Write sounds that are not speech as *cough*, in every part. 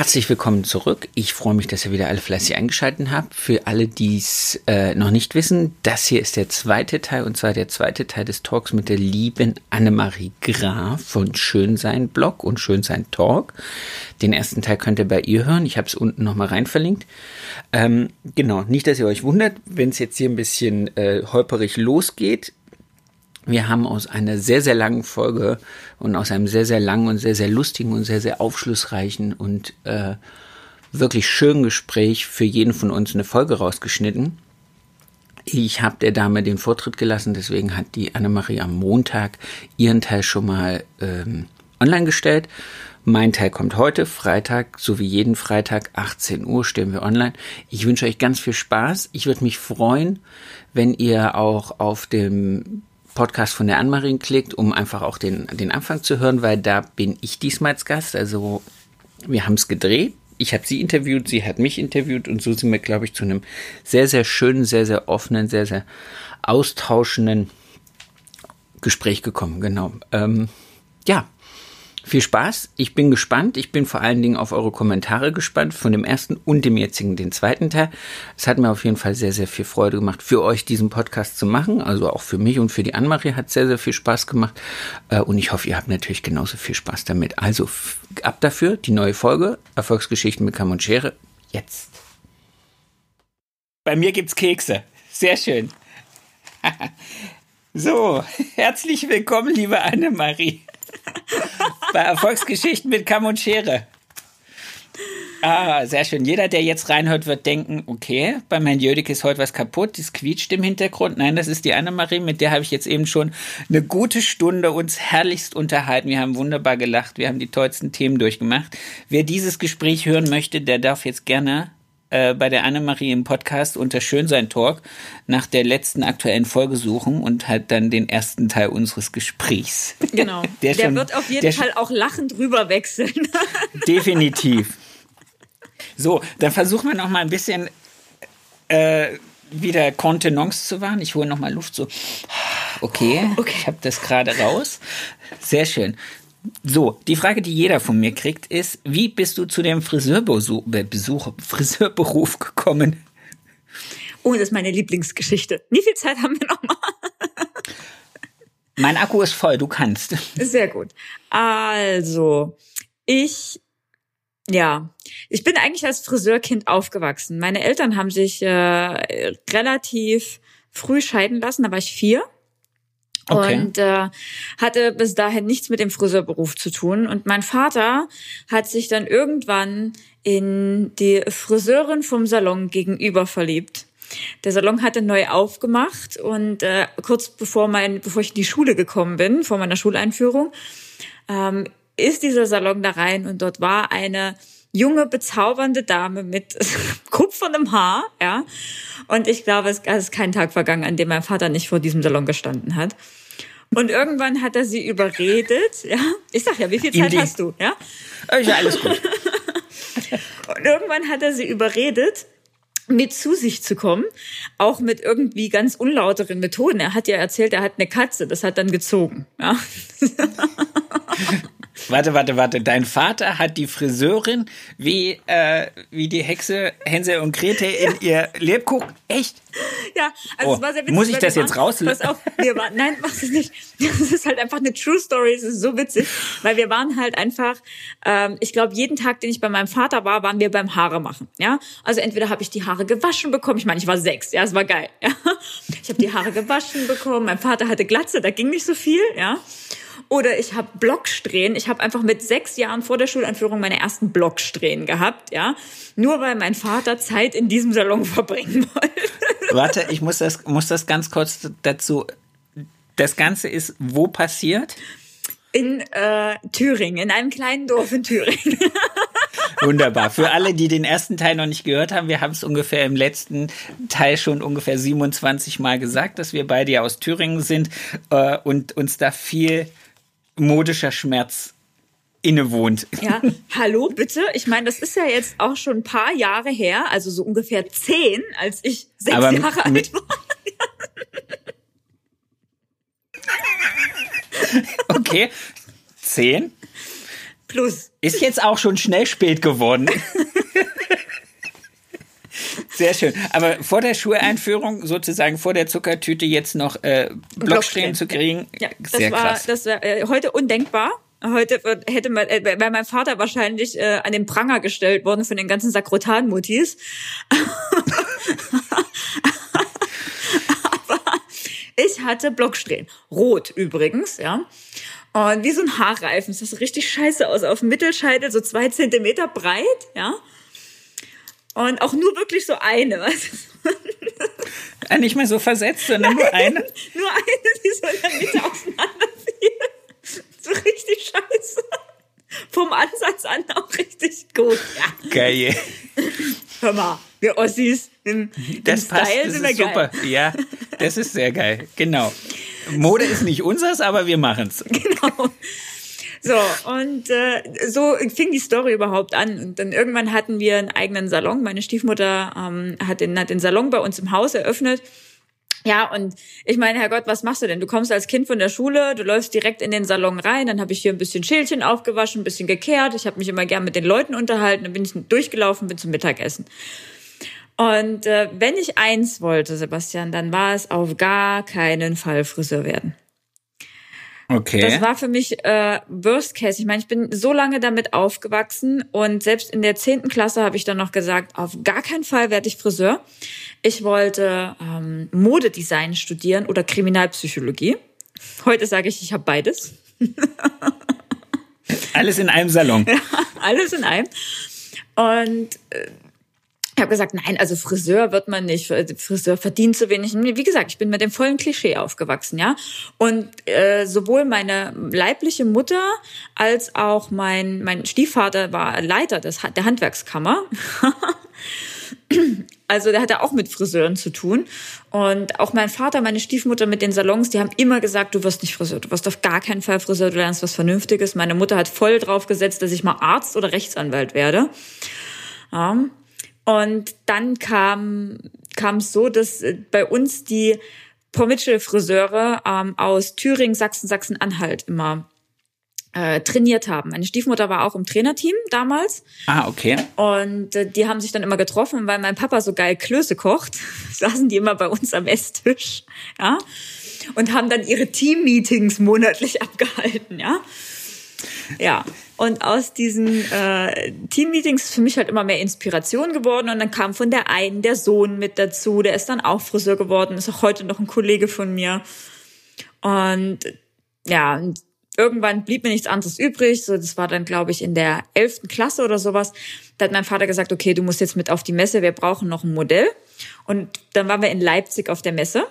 Herzlich willkommen zurück. Ich freue mich, dass ihr wieder alle fleißig eingeschaltet habt. Für alle, die es äh, noch nicht wissen, das hier ist der zweite Teil und zwar der zweite Teil des Talks mit der lieben Annemarie Graf von Schönsein Blog und Schönsein Talk. Den ersten Teil könnt ihr bei ihr hören. Ich habe es unten nochmal rein verlinkt. Ähm, genau, nicht, dass ihr euch wundert, wenn es jetzt hier ein bisschen äh, holperig losgeht. Wir haben aus einer sehr, sehr langen Folge und aus einem sehr, sehr langen und sehr, sehr lustigen und sehr, sehr aufschlussreichen und äh, wirklich schönen Gespräch für jeden von uns eine Folge rausgeschnitten. Ich habe der Dame den Vortritt gelassen, deswegen hat die Annemarie am Montag ihren Teil schon mal ähm, online gestellt. Mein Teil kommt heute, Freitag, so wie jeden Freitag, 18 Uhr stehen wir online. Ich wünsche euch ganz viel Spaß. Ich würde mich freuen, wenn ihr auch auf dem Podcast von der Anmarin klickt, um einfach auch den, den Anfang zu hören, weil da bin ich diesmal als Gast. Also wir haben es gedreht. Ich habe sie interviewt, sie hat mich interviewt und so sind wir, glaube ich, zu einem sehr, sehr schönen, sehr, sehr offenen, sehr, sehr austauschenden Gespräch gekommen. Genau. Ähm, ja, viel Spaß. Ich bin gespannt. Ich bin vor allen Dingen auf eure Kommentare gespannt von dem ersten und dem jetzigen, den zweiten Teil. Es hat mir auf jeden Fall sehr, sehr viel Freude gemacht, für euch diesen Podcast zu machen. Also auch für mich und für die Annemarie hat sehr, sehr viel Spaß gemacht. Äh, und ich hoffe, ihr habt natürlich genauso viel Spaß damit. Also ab dafür, die neue Folge Erfolgsgeschichten mit Kamm und Schere. Jetzt. Bei mir gibt's Kekse. Sehr schön. *laughs* so, herzlich willkommen, liebe Annemarie bei Erfolgsgeschichten mit Kamm und Schere. Ah, sehr schön. Jeder, der jetzt reinhört, wird denken, okay, bei meinem Jödik ist heute was kaputt, das quietscht im Hintergrund. Nein, das ist die Annemarie, mit der habe ich jetzt eben schon eine gute Stunde uns herrlichst unterhalten. Wir haben wunderbar gelacht, wir haben die tollsten Themen durchgemacht. Wer dieses Gespräch hören möchte, der darf jetzt gerne äh, bei der Annemarie im Podcast unter Schönsein Talk nach der letzten aktuellen Folge suchen und halt dann den ersten Teil unseres Gesprächs. Genau. *laughs* Der, der schon, wird auf jeden Fall auch lachend rüberwechseln. *laughs* Definitiv. So, dann versuchen wir noch mal ein bisschen äh, wieder Kontenance zu wahren. Ich hole noch mal Luft so. Okay, okay. ich habe das gerade raus. Sehr schön. So, die Frage, die jeder von mir kriegt, ist, wie bist du zu dem Friseurbesuch, Besuch, *laughs* Friseurberuf gekommen? Oh, das ist meine Lieblingsgeschichte. Wie viel Zeit haben wir noch mal? *laughs* Mein Akku ist voll, du kannst. Sehr gut. Also, ich, ja, ich bin eigentlich als Friseurkind aufgewachsen. Meine Eltern haben sich äh, relativ früh scheiden lassen, da war ich vier. Okay. Und äh, hatte bis dahin nichts mit dem Friseurberuf zu tun. Und mein Vater hat sich dann irgendwann in die Friseurin vom Salon gegenüber verliebt. Der Salon hatte neu aufgemacht und äh, kurz bevor mein, bevor ich in die Schule gekommen bin, vor meiner Schuleinführung, ähm, ist dieser Salon da rein und dort war eine junge, bezaubernde Dame mit *laughs* kupferndem Haar, ja. Und ich glaube, es ist kein Tag vergangen, an dem mein Vater nicht vor diesem Salon gestanden hat. Und irgendwann hat er sie überredet, ja. Ich sag ja, wie viel Zeit hast du, ja? Ja, alles gut. *laughs* Und irgendwann hat er sie überredet, mit zu sich zu kommen, auch mit irgendwie ganz unlauteren Methoden. Er hat ja erzählt, er hat eine Katze, das hat dann gezogen. Ja. *laughs* Warte, warte, warte. Dein Vater hat die Friseurin wie, äh, wie die Hexe Hänsel und Grete in ihr Lebkuchen. Echt? Ja, also oh, es war sehr witzig. Muss ich das jetzt rauslassen? Pass auf, wir waren, nein, mach es nicht. Das ist halt einfach eine True Story. Es ist so witzig, weil wir waren halt einfach, ähm, ich glaube, jeden Tag, den ich bei meinem Vater war, waren wir beim Haare machen. Ja, also entweder habe ich die Haare gewaschen bekommen. Ich meine, ich war sechs. Ja, es war geil. Ja, ich habe die Haare gewaschen bekommen. Mein Vater hatte Glatze, da ging nicht so viel. Ja. Oder ich habe Blocksträhnen. Ich habe einfach mit sechs Jahren vor der Schuleinführung meine ersten Blocksträhnen gehabt, ja. Nur weil mein Vater Zeit in diesem Salon verbringen *laughs* wollte. Warte, ich muss das, muss das ganz kurz dazu. Das Ganze ist wo passiert? In äh, Thüringen, in einem kleinen Dorf in Thüringen. *laughs* Wunderbar. Für alle, die den ersten Teil noch nicht gehört haben, wir haben es ungefähr im letzten Teil schon ungefähr 27 Mal gesagt, dass wir beide ja aus Thüringen sind äh, und uns da viel modischer Schmerz innewohnt. Ja, hallo, bitte. Ich meine, das ist ja jetzt auch schon ein paar Jahre her, also so ungefähr zehn, als ich sechs Aber Jahre alt war. *laughs* Okay, zehn. Plus. Ist jetzt auch schon schnell spät geworden. *laughs* Sehr schön. Aber vor der Schuleinführung, sozusagen vor der Zuckertüte, jetzt noch äh, Blocksträhnen zu kriegen, Ja, das sehr war, krass. das war äh, heute undenkbar. Heute hätte man, äh, wäre mein Vater wahrscheinlich äh, an den Pranger gestellt worden von den ganzen Sakrotan-Mutis. *laughs* Aber ich hatte Blocksträhnen. Rot übrigens, ja. Und wie so ein Haarreifen. Das sah richtig scheiße aus. Auf dem Mittelscheitel so zwei Zentimeter breit, ja. Und auch nur wirklich so eine, weißt du? Ah, nicht mehr so versetzt, sondern nur eine. *laughs* Nur eine, die so in der Mitte auseinanderfiel. So richtig scheiße. Vom Ansatz an auch richtig gut. Ja, Geil. hör mal, wir Ossis im, Das im passt, Style das sind wir ist geil. super. Ja, das ist sehr geil. Genau. Mode ist nicht unseres, aber wir machen's. *laughs* Genau. So, und äh, so fing die Story überhaupt an. Und dann irgendwann hatten wir einen eigenen Salon. Meine Stiefmutter ähm, hat, den, hat den Salon bei uns im Haus eröffnet. Ja, und ich meine, Herrgott, was machst du denn? Du kommst als Kind von der Schule, du läufst direkt in den Salon rein, dann habe ich hier ein bisschen Schälchen aufgewaschen, ein bisschen gekehrt. Ich habe mich immer gern mit den Leuten unterhalten, dann bin ich durchgelaufen, bin zum Mittagessen. Und äh, wenn ich eins wollte, Sebastian, dann war es auf gar keinen Fall Friseur werden. Okay. Das war für mich äh, Worst Case. Ich meine, ich bin so lange damit aufgewachsen und selbst in der zehnten Klasse habe ich dann noch gesagt, auf gar keinen Fall werde ich Friseur. Ich wollte ähm, Modedesign studieren oder Kriminalpsychologie. Heute sage ich, ich habe beides. Alles in einem Salon. *laughs* Alles in einem. Und äh, ich habe gesagt, nein, also Friseur wird man nicht. Friseur verdient zu wenig. Wie gesagt, ich bin mit dem vollen Klischee aufgewachsen, ja. Und äh, sowohl meine leibliche Mutter als auch mein mein Stiefvater war Leiter des, der Handwerkskammer. *laughs* Also der hatte auch mit Friseuren zu tun. Und auch mein Vater, meine Stiefmutter mit den Salons, die haben immer gesagt, du wirst nicht Friseur, du wirst auf gar keinen Fall Friseur, du lernst was Vernünftiges. Meine Mutter hat voll drauf gesetzt, dass ich mal Arzt oder Rechtsanwalt werde. Ja. Und dann kam kam es so, dass äh, bei uns die Promitschel-Friseure ähm, aus Thüringen, Sachsen, Sachsen-Anhalt immer äh, trainiert haben. Meine Stiefmutter war auch im Trainerteam damals. Ah, okay. Und äh, die haben sich dann immer getroffen, weil mein Papa so geil Klöße kocht, *laughs* saßen die immer bei uns am Esstisch, ja, und haben dann ihre Team-Meetings monatlich *laughs* abgehalten, ja. Ja, und aus diesen äh, Team-Meetings ist für mich halt immer mehr Inspiration geworden und dann kam von der einen der Sohn mit dazu, der ist dann auch Friseur geworden, ist auch heute noch ein Kollege von mir. Und ja, und irgendwann blieb mir nichts anderes übrig. So, das war dann, glaube ich, in der elften Klasse oder sowas. Da hat mein Vater gesagt, okay, du musst jetzt mit auf die Messe, wir brauchen noch ein Modell. Und dann waren wir in Leipzig auf der Messe.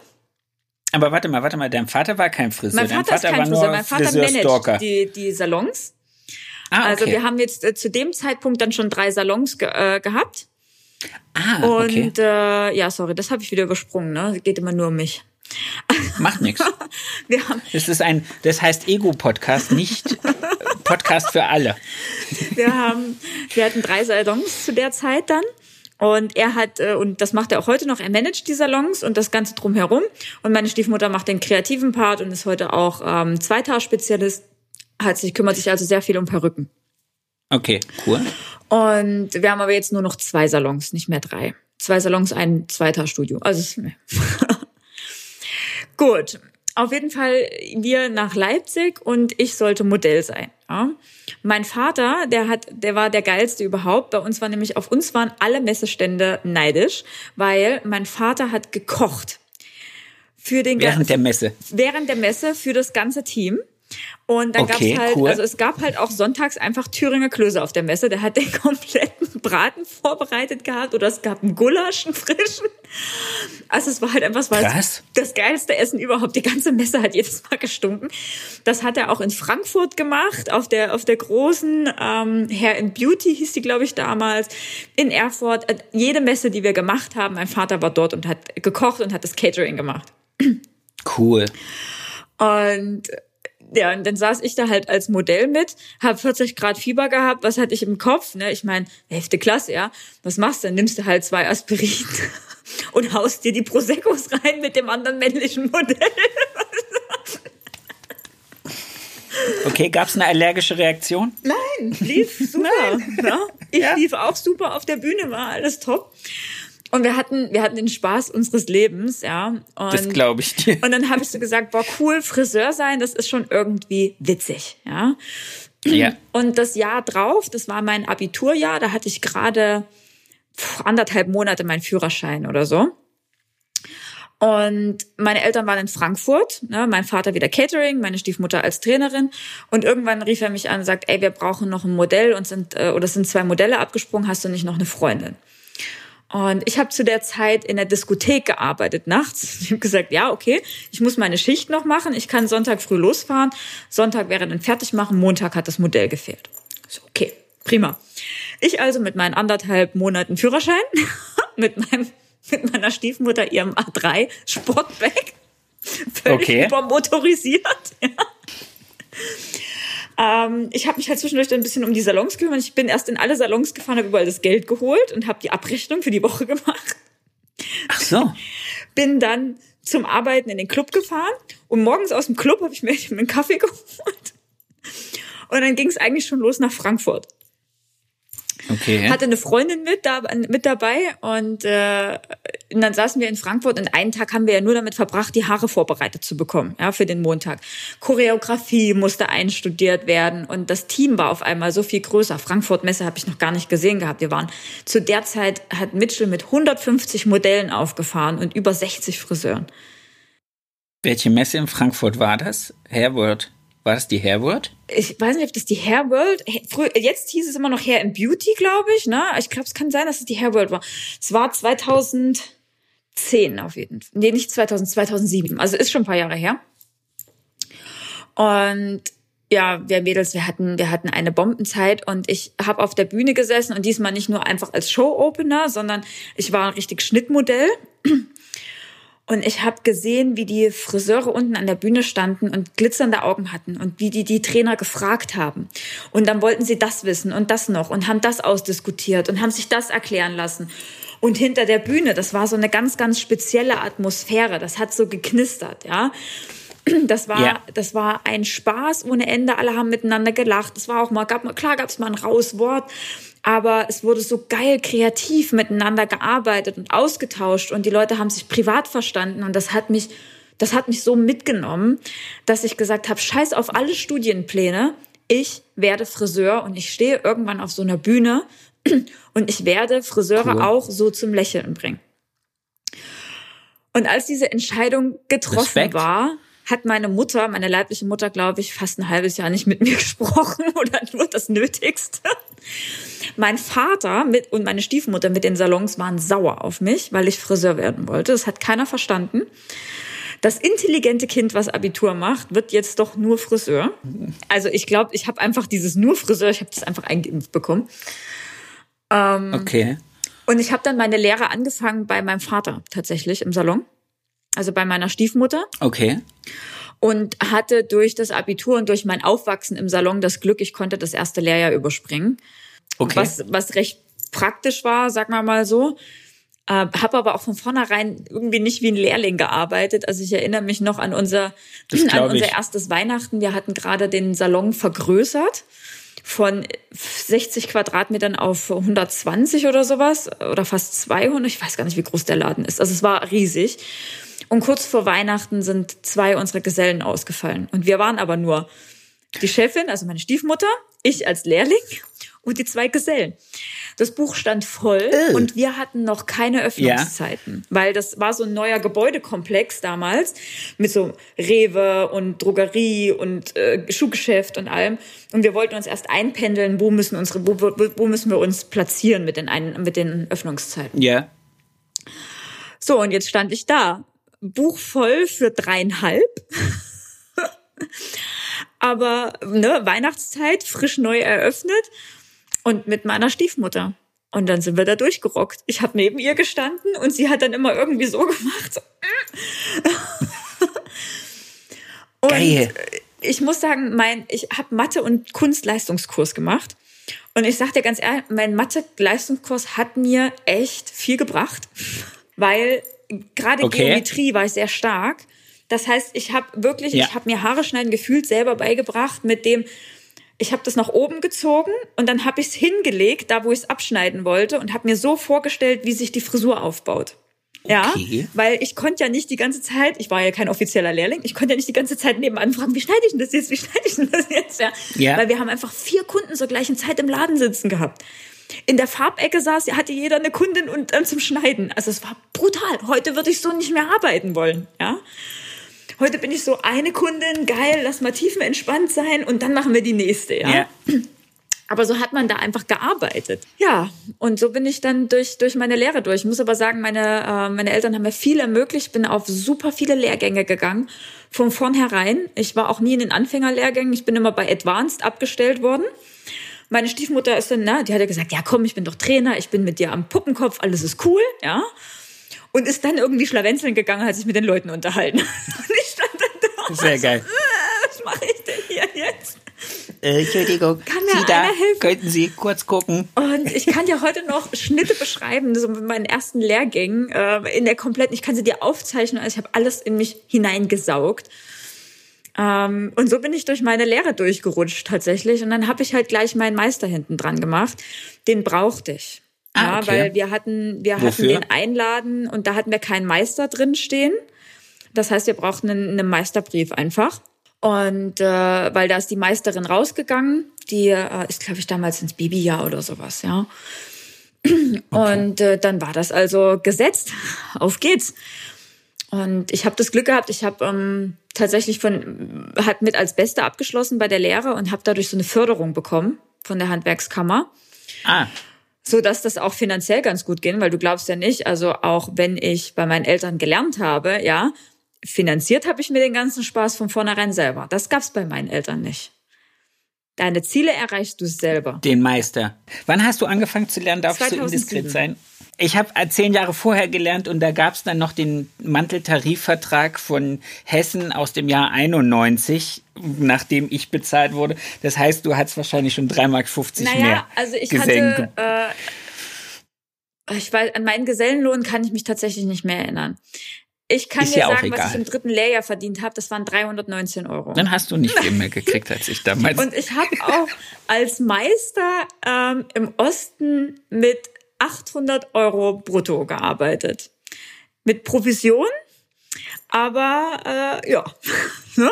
Aber warte mal, warte mal, dein Vater war kein Friseur. Mein dein Vater ist kein war Friseur, nur mein Vater managt die, die Salons. Ah, okay. Also wir haben jetzt äh, zu dem Zeitpunkt dann schon drei Salons ge äh, gehabt. ah, Und okay. äh, ja, sorry, das habe ich wieder übersprungen. Ne? Geht immer nur um mich. Macht nichts. *laughs* Wir haben, Das ist ein, das heißt Ego-Podcast, nicht äh, Podcast für alle. wir haben, wir hatten drei Salons zu der Zeit dann. Und er hat, äh, und das macht er auch heute noch, er managt die Salons und das Ganze drumherum. Und meine Stiefmutter macht den kreativen Part und ist heute auch ähm, Zweitaarspezialist. Hat sich, kümmert sich also sehr viel um Perücken. Okay, cool. Und wir haben aber jetzt nur noch zwei Salons, nicht mehr drei. Zwei Salons, ein Zweitaarstudio. Also es- *laughs* gut. Auf jeden Fall wir nach Leipzig und ich sollte Modell sein. Ja. Mein Vater, der hat, der war der geilste überhaupt. Bei uns war nämlich auf uns waren alle Messestände neidisch, weil mein Vater hat gekocht für den Während der Messe. während der Messe für das ganze Team. Und dann Okay, gab's halt, cool. also es gab halt auch sonntags einfach Thüringer Klöße auf der Messe. Der hat den *laughs* kompletten Braten vorbereitet gehabt oder es gab einen Gulasch, einen frischen. Also es war halt einfach, es war Krass. das geilste Essen überhaupt. Die ganze Messe hat jedes Mal gestunken. Das hat er auch in Frankfurt gemacht, auf der auf der großen ähm, Hair and Beauty hieß die, glaube ich, damals. In Erfurt. Äh, jede Messe, die wir gemacht haben, mein Vater war dort und hat gekocht und hat das Catering gemacht. Cool. Und ja, und dann saß ich da halt als Modell mit, habe 40 Grad Fieber gehabt, was hatte ich im Kopf? Ne? Ich meine, elfte Klasse, ja. Was machst du? Dann nimmst du halt zwei Aspirin *laughs* und haust dir die Proseccos rein mit dem anderen männlichen Modell. *laughs* Okay, gab es eine allergische Reaktion? Nein, lief super. *laughs* Ja? Ich Ja. lief auch super auf der Bühne, war alles top. Und wir hatten, wir hatten den Spaß unseres Lebens, ja. Und Das glaube ich dir. Und dann habe ich so gesagt, boah, cool, Friseur sein, das ist schon irgendwie witzig, ja. Ja. Und das Jahr drauf, das war mein Abiturjahr, da hatte ich gerade anderthalb Monate meinen Führerschein oder so. Und meine Eltern waren in Frankfurt, ne, mein Vater wieder Catering, meine Stiefmutter als Trainerin. Und irgendwann rief er mich an und sagt, ey, wir brauchen noch ein Modell und sind, äh, oder sind zwei Modelle abgesprungen, hast du nicht noch eine Freundin? Und ich habe zu der Zeit in der Diskothek gearbeitet nachts. *laughs* Ich habe gesagt, ja, okay, ich muss meine Schicht noch machen. Ich kann Sonntag früh losfahren. Sonntag wäre dann fertig machen. Montag hat das Modell gefehlt. So, okay, prima. Ich also mit meinen anderthalb Monaten Führerschein, *laughs* mit meinem mit meiner Stiefmutter ihrem A3 Sportback, völlig Okay. übermotorisiert. *laughs* Ja. Ähm, ich habe mich halt zwischendurch dann ein bisschen um die Salons gekümmert. Ich bin erst in alle Salons gefahren, habe überall das Geld geholt und habe die Abrechnung für die Woche *laughs* gemacht. Ach so. Bin dann zum Arbeiten in den Club gefahren und morgens aus dem Club habe ich mir *laughs* einen Kaffee geholt. Und dann ging es eigentlich schon los nach Frankfurt. Okay. Hatte eine Freundin mit, da, mit dabei und, äh, und dann saßen wir in Frankfurt und einen Tag haben wir ja nur damit verbracht, die Haare vorbereitet zu bekommen, ja, für den Montag. Choreografie musste einstudiert werden und das Team war auf einmal so viel größer. Frankfurt Messe habe ich noch gar nicht gesehen gehabt. Wir waren zu der Zeit hat Mitchell mit 150 Modellen aufgefahren und über 60 Friseuren. Welche Messe in Frankfurt war das? Hairworld. War das die Hairworld? ich weiß nicht, ob das die Hair World, jetzt hieß es immer noch Hair and Beauty, glaube ich, ne? Ich glaube, es kann sein, dass es die Hair World war. Es war 2010 auf jeden Fall. Nee, nicht 2000, 2007. Also ist schon ein paar Jahre her. Und ja, wir Mädels, wir hatten, wir hatten eine Bombenzeit und ich habe auf der Bühne gesessen und diesmal nicht nur einfach als Show-Opener, sondern ich war ein richtig Schnittmodell. Und ich habe gesehen, wie die Friseure unten an der Bühne standen und glitzernde Augen hatten und wie die die Trainer gefragt haben. Und dann wollten sie das wissen und das noch und haben das ausdiskutiert und haben sich das erklären lassen. Und hinter der Bühne, das war so eine ganz, ganz spezielle Atmosphäre. Das hat so geknistert, ja. Das war, Ja. das war ein Spaß ohne Ende. Alle haben miteinander gelacht. Es war auch mal, gab, mal- klar gab es mal ein raues Wort, aber es wurde so geil kreativ miteinander gearbeitet und ausgetauscht und die Leute haben sich privat verstanden und das hat mich, das hat mich so mitgenommen, dass ich gesagt habe, scheiß auf alle Studienpläne. Ich werde Friseur und ich stehe irgendwann auf so einer Bühne *clears throat* und ich werde Friseure Cool. auch so zum Lächeln bringen. Und als diese Entscheidung getroffen Respekt. war, hat meine Mutter, meine leibliche Mutter, glaube ich, fast ein halbes Jahr nicht mit mir *laughs* gesprochen oder nur das Nötigste. Mein Vater mit, und meine Stiefmutter mit den Salons waren sauer auf mich, weil ich Friseur werden wollte. Das hat keiner verstanden. Das intelligente Kind, was Abitur macht, wird jetzt doch nur Friseur. Also ich glaube, ich habe einfach dieses nur Friseur, ich habe das einfach eingeimpft bekommen. Ähm, Okay. Und ich habe dann meine Lehre angefangen bei meinem Vater tatsächlich im Salon. Also bei meiner Stiefmutter Okay. Und hatte durch das Abitur und durch mein Aufwachsen im Salon das Glück, ich konnte das erste Lehrjahr überspringen. Okay. Was, was recht praktisch war, sagen wir mal so. Äh, habe aber auch von vornherein irgendwie nicht wie ein Lehrling gearbeitet. Also ich erinnere mich noch an unser, an unser erstes Weihnachten. Wir hatten gerade den Salon vergrößert von 60 Quadratmetern auf 120 oder sowas oder fast 200. Ich weiß gar nicht, wie groß der Laden ist. Also es war riesig. Und kurz vor Weihnachten sind zwei unserer Gesellen ausgefallen. Und wir waren aber nur die Chefin, also meine Stiefmutter, ich als Lehrling und die zwei Gesellen. Das Buch stand voll Äh. und wir hatten noch keine Öffnungszeiten, weil das war so ein neuer Gebäudekomplex damals mit so Rewe und Drogerie und äh, Schuhgeschäft und allem. Und wir wollten uns erst einpendeln, wo müssen unsere, wo, wo, müssen wir uns platzieren mit den, mit den Öffnungszeiten. Ja. So, und jetzt stand ich da. Buch voll für dreieinhalb. *laughs* Aber ne, Weihnachtszeit, frisch neu eröffnet und mit meiner Stiefmutter. Und dann sind wir da durchgerockt. Ich habe neben ihr gestanden und sie hat dann immer irgendwie so *laughs* gemacht. So. und Geil. ich muss sagen, mein, ich habe Mathe- und Kunstleistungskurs gemacht. Und ich sag dir ganz ehrlich, mein Mathe-Leistungskurs hat mir echt viel gebracht, *laughs* weil gerade Okay. Geometrie war ich sehr stark. Das heißt, ich habe wirklich, Ja. ich habe mir Haare schneiden gefühlt selber beigebracht mit dem, ich habe das nach oben gezogen und dann habe ich es hingelegt, da wo ich es abschneiden wollte und habe mir so vorgestellt, wie sich die Frisur aufbaut. Ja, Okay. weil ich konnte ja nicht die ganze Zeit, ich war ja kein offizieller Lehrling, ich konnte ja nicht die ganze Zeit nebenan fragen, wie schneide ich denn das jetzt, wie schneide ich denn das jetzt? Ja. Ja. Weil wir haben einfach vier Kunden zur gleichen Zeit im Laden sitzen gehabt. In der Farbecke saß, hatte jeder eine Kundin und dann zum Schneiden. Also es war brutal. Heute würde ich so nicht mehr arbeiten wollen, ja. Heute bin ich so eine Kundin, geil, lass mal tiefenentspannt sein und dann machen wir die nächste, ja. Ja. *clears throat* Aber so hat man da einfach gearbeitet. Ja, und so bin ich dann durch, durch meine Lehre durch. Ich muss aber sagen, meine, äh, meine Eltern haben mir viel ermöglicht, bin auf super viele Lehrgänge gegangen. Von vornherein. Ich war auch nie in den Anfängerlehrgängen. Ich bin immer bei Advanced abgestellt worden. Meine Stiefmutter ist dann, na, die hat ja gesagt, ja komm, ich bin doch Trainer, ich bin mit dir am Puppenkopf, alles ist cool, ja. Und ist dann irgendwie schlawenzeln gegangen, hat sich mit den Leuten unterhalten. *laughs* Und ich stand dann da. Sehr geil. Was mache ich denn hier jetzt? Äh, Entschuldigung, Kann mir Sie da, helfen? könnten Sie kurz gucken? Und ich kann dir heute noch Schnitte beschreiben, so mit meinen ersten Lehrgängen äh, in der kompletten, ich kann sie dir aufzeichnen, also ich habe alles in mich hineingesaugt. Ähm, und so bin ich durch meine Lehre durchgerutscht tatsächlich. Und dann habe ich halt gleich meinen Meister hinten dran gemacht. Den brauchte ich. Ah, ja, okay. weil wir hatten, wir hatten Wofür? den Einladen und da hatten wir keinen Meister drin stehen. Das heißt, wir brauchten einen, einen Meisterbrief einfach. Und äh, weil da ist die Meisterin rausgegangen, die äh, ist, glaube ich, damals ins Babyjahr oder sowas, ja. *clears throat* Und äh, dann war das also gesetzt. Auf geht's. Und ich habe das Glück gehabt, ich habe ähm, tatsächlich von hat mit als Beste abgeschlossen bei der Lehre und habe dadurch so eine Förderung bekommen von der Handwerkskammer Ah, so dass das auch finanziell ganz gut ging, weil du glaubst ja nicht, also auch wenn ich bei meinen Eltern gelernt habe, ja, finanziert habe ich mir den ganzen Spaß von vornherein selber. Das gab's bei meinen Eltern nicht. Deine Ziele erreichst du selber. den Meister. Wann hast du angefangen zu lernen? Darf ich so 2007. indiskret sein? Ich habe zehn Jahre vorher gelernt und da gab es dann noch den Manteltarifvertrag von Hessen aus dem Jahr 91, nachdem ich bezahlt wurde. Das heißt, du hattest wahrscheinlich schon 3,50 Mark Naja, mehr. also ich Gesellen hatte, äh, ich weiß, an meinen Gesellenlohn kann ich mich tatsächlich nicht mehr erinnern. Ich kann Ist dir ja sagen, was ich im dritten Lehrjahr verdient habe. Das waren 319 Euro. Dann hast du nicht viel mehr gekriegt als ich damals. Und ich habe auch als Meister ähm, im Osten mit 800 Euro brutto gearbeitet. Mit Provision, aber äh, ja. *laughs*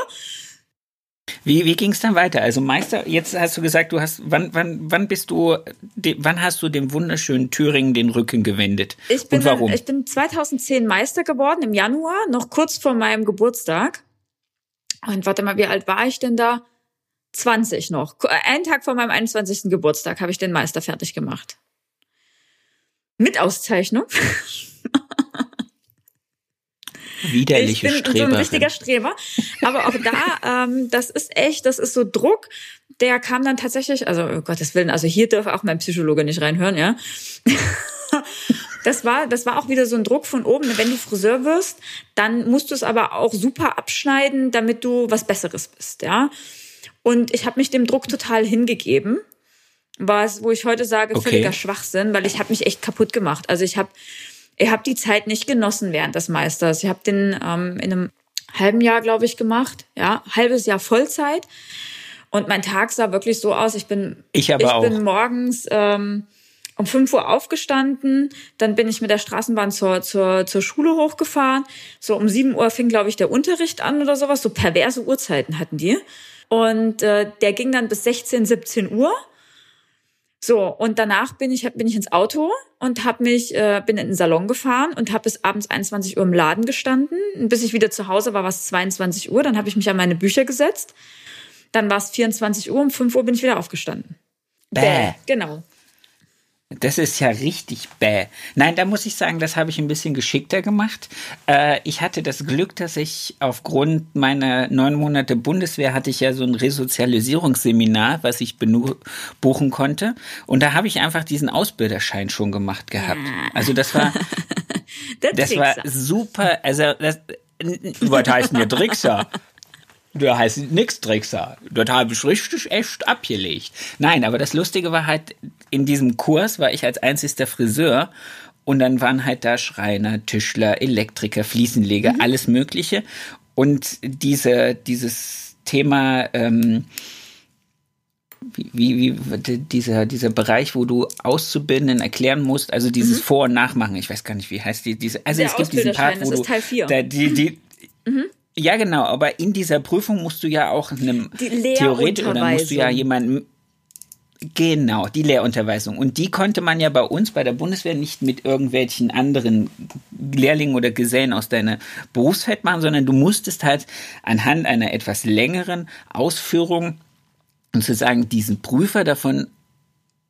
Wie, wie ging es dann weiter? Also Meister, jetzt hast du gesagt, du hast, wann, wann, wann bist du, de, wann hast du dem wunderschönen Thüringen den Rücken gewendet? Ich bin, Und warum? Ich bin 2010 Meister geworden im Januar, noch kurz vor meinem Geburtstag. Und warte mal, wie alt war ich denn da? 20 noch. Einen Tag vor meinem 21. Geburtstag habe ich den Meister fertig gemacht. Mit Auszeichnung. *laughs* Widerliche ich bin so ein Streberin. richtiger Streber. Aber auch da, ähm, das ist echt, das ist so Druck. Der kam dann tatsächlich, also um Gottes Willen, also hier darf auch mein Psychologe nicht reinhören, ja. *laughs* Das war, das war auch wieder so ein Druck von oben. Wenn du Friseur wirst, dann musst du es aber auch super abschneiden, damit du was Besseres bist, ja. Und ich habe mich dem Druck total hingegeben, was, wo ich heute sage, Okay. völliger Schwachsinn, weil ich habe mich echt kaputt gemacht. Also ich habe ich habe die Zeit nicht genossen während des Meisters. Ich habe den ähm, in einem halben Jahr, glaube ich, gemacht. Ja, halbes Jahr Vollzeit. Und mein Tag sah wirklich so aus. Ich bin, Ich aber auch. bin morgens ähm, um 5 Uhr aufgestanden, dann bin ich mit der Straßenbahn zur, zur, zur Schule hochgefahren. So um 7 Uhr fing, glaube ich, der Unterricht an oder sowas. So perverse Uhrzeiten hatten die. Und äh, der ging dann bis 16, 17 Uhr. So, und danach bin ich, bin ich ins Auto und hab mich, äh, bin in den Salon gefahren und habe bis abends 21 Uhr im Laden gestanden. Und bis ich wieder zu Hause war, war es 22 Uhr. Dann habe ich mich an meine Bücher gesetzt. Dann war es 24 Uhr, um 5 Uhr bin ich wieder aufgestanden. Bäh. Genau. Das ist ja richtig bäh. Nein, da muss ich sagen, das habe ich ein bisschen geschickter gemacht. Äh, ich hatte das Glück, dass ich aufgrund meiner neun Monate Bundeswehr hatte ich ja so ein Resozialisierungsseminar, was ich buchen konnte. Und da habe ich einfach diesen Ausbilderschein schon gemacht gehabt. Also das war, *laughs* das war super. Also das, was heißt denn Trickser? Da heißt nix Trickser. Dort habe ich richtig echt abgelegt. Nein, aber das Lustige war halt, in diesem Kurs war ich als einzigster Friseur und dann waren halt da Schreiner, Tischler, Elektriker, Fliesenleger, mhm. alles Mögliche. Und diese, dieses Thema, ähm, wie, wie, wie dieser, dieser Bereich, wo du Auszubildenden erklären musst, also dieses mhm. Vor- und Nachmachen, ich weiß gar nicht, wie heißt die, diese, also Der es gibt diesen Part, wo du, da, die, die, mhm. Ja, genau, aber in dieser Prüfung musst du ja auch einem theoretisch oder musst du ja jemanden Genau, die Lehrunterweisung. Und die konnte man ja bei uns bei der Bundeswehr nicht mit irgendwelchen anderen Lehrlingen oder Gesellen aus deiner Berufsfeld machen, sondern du musstest halt anhand einer etwas längeren Ausführung und zu sagen, diesen Prüfer davon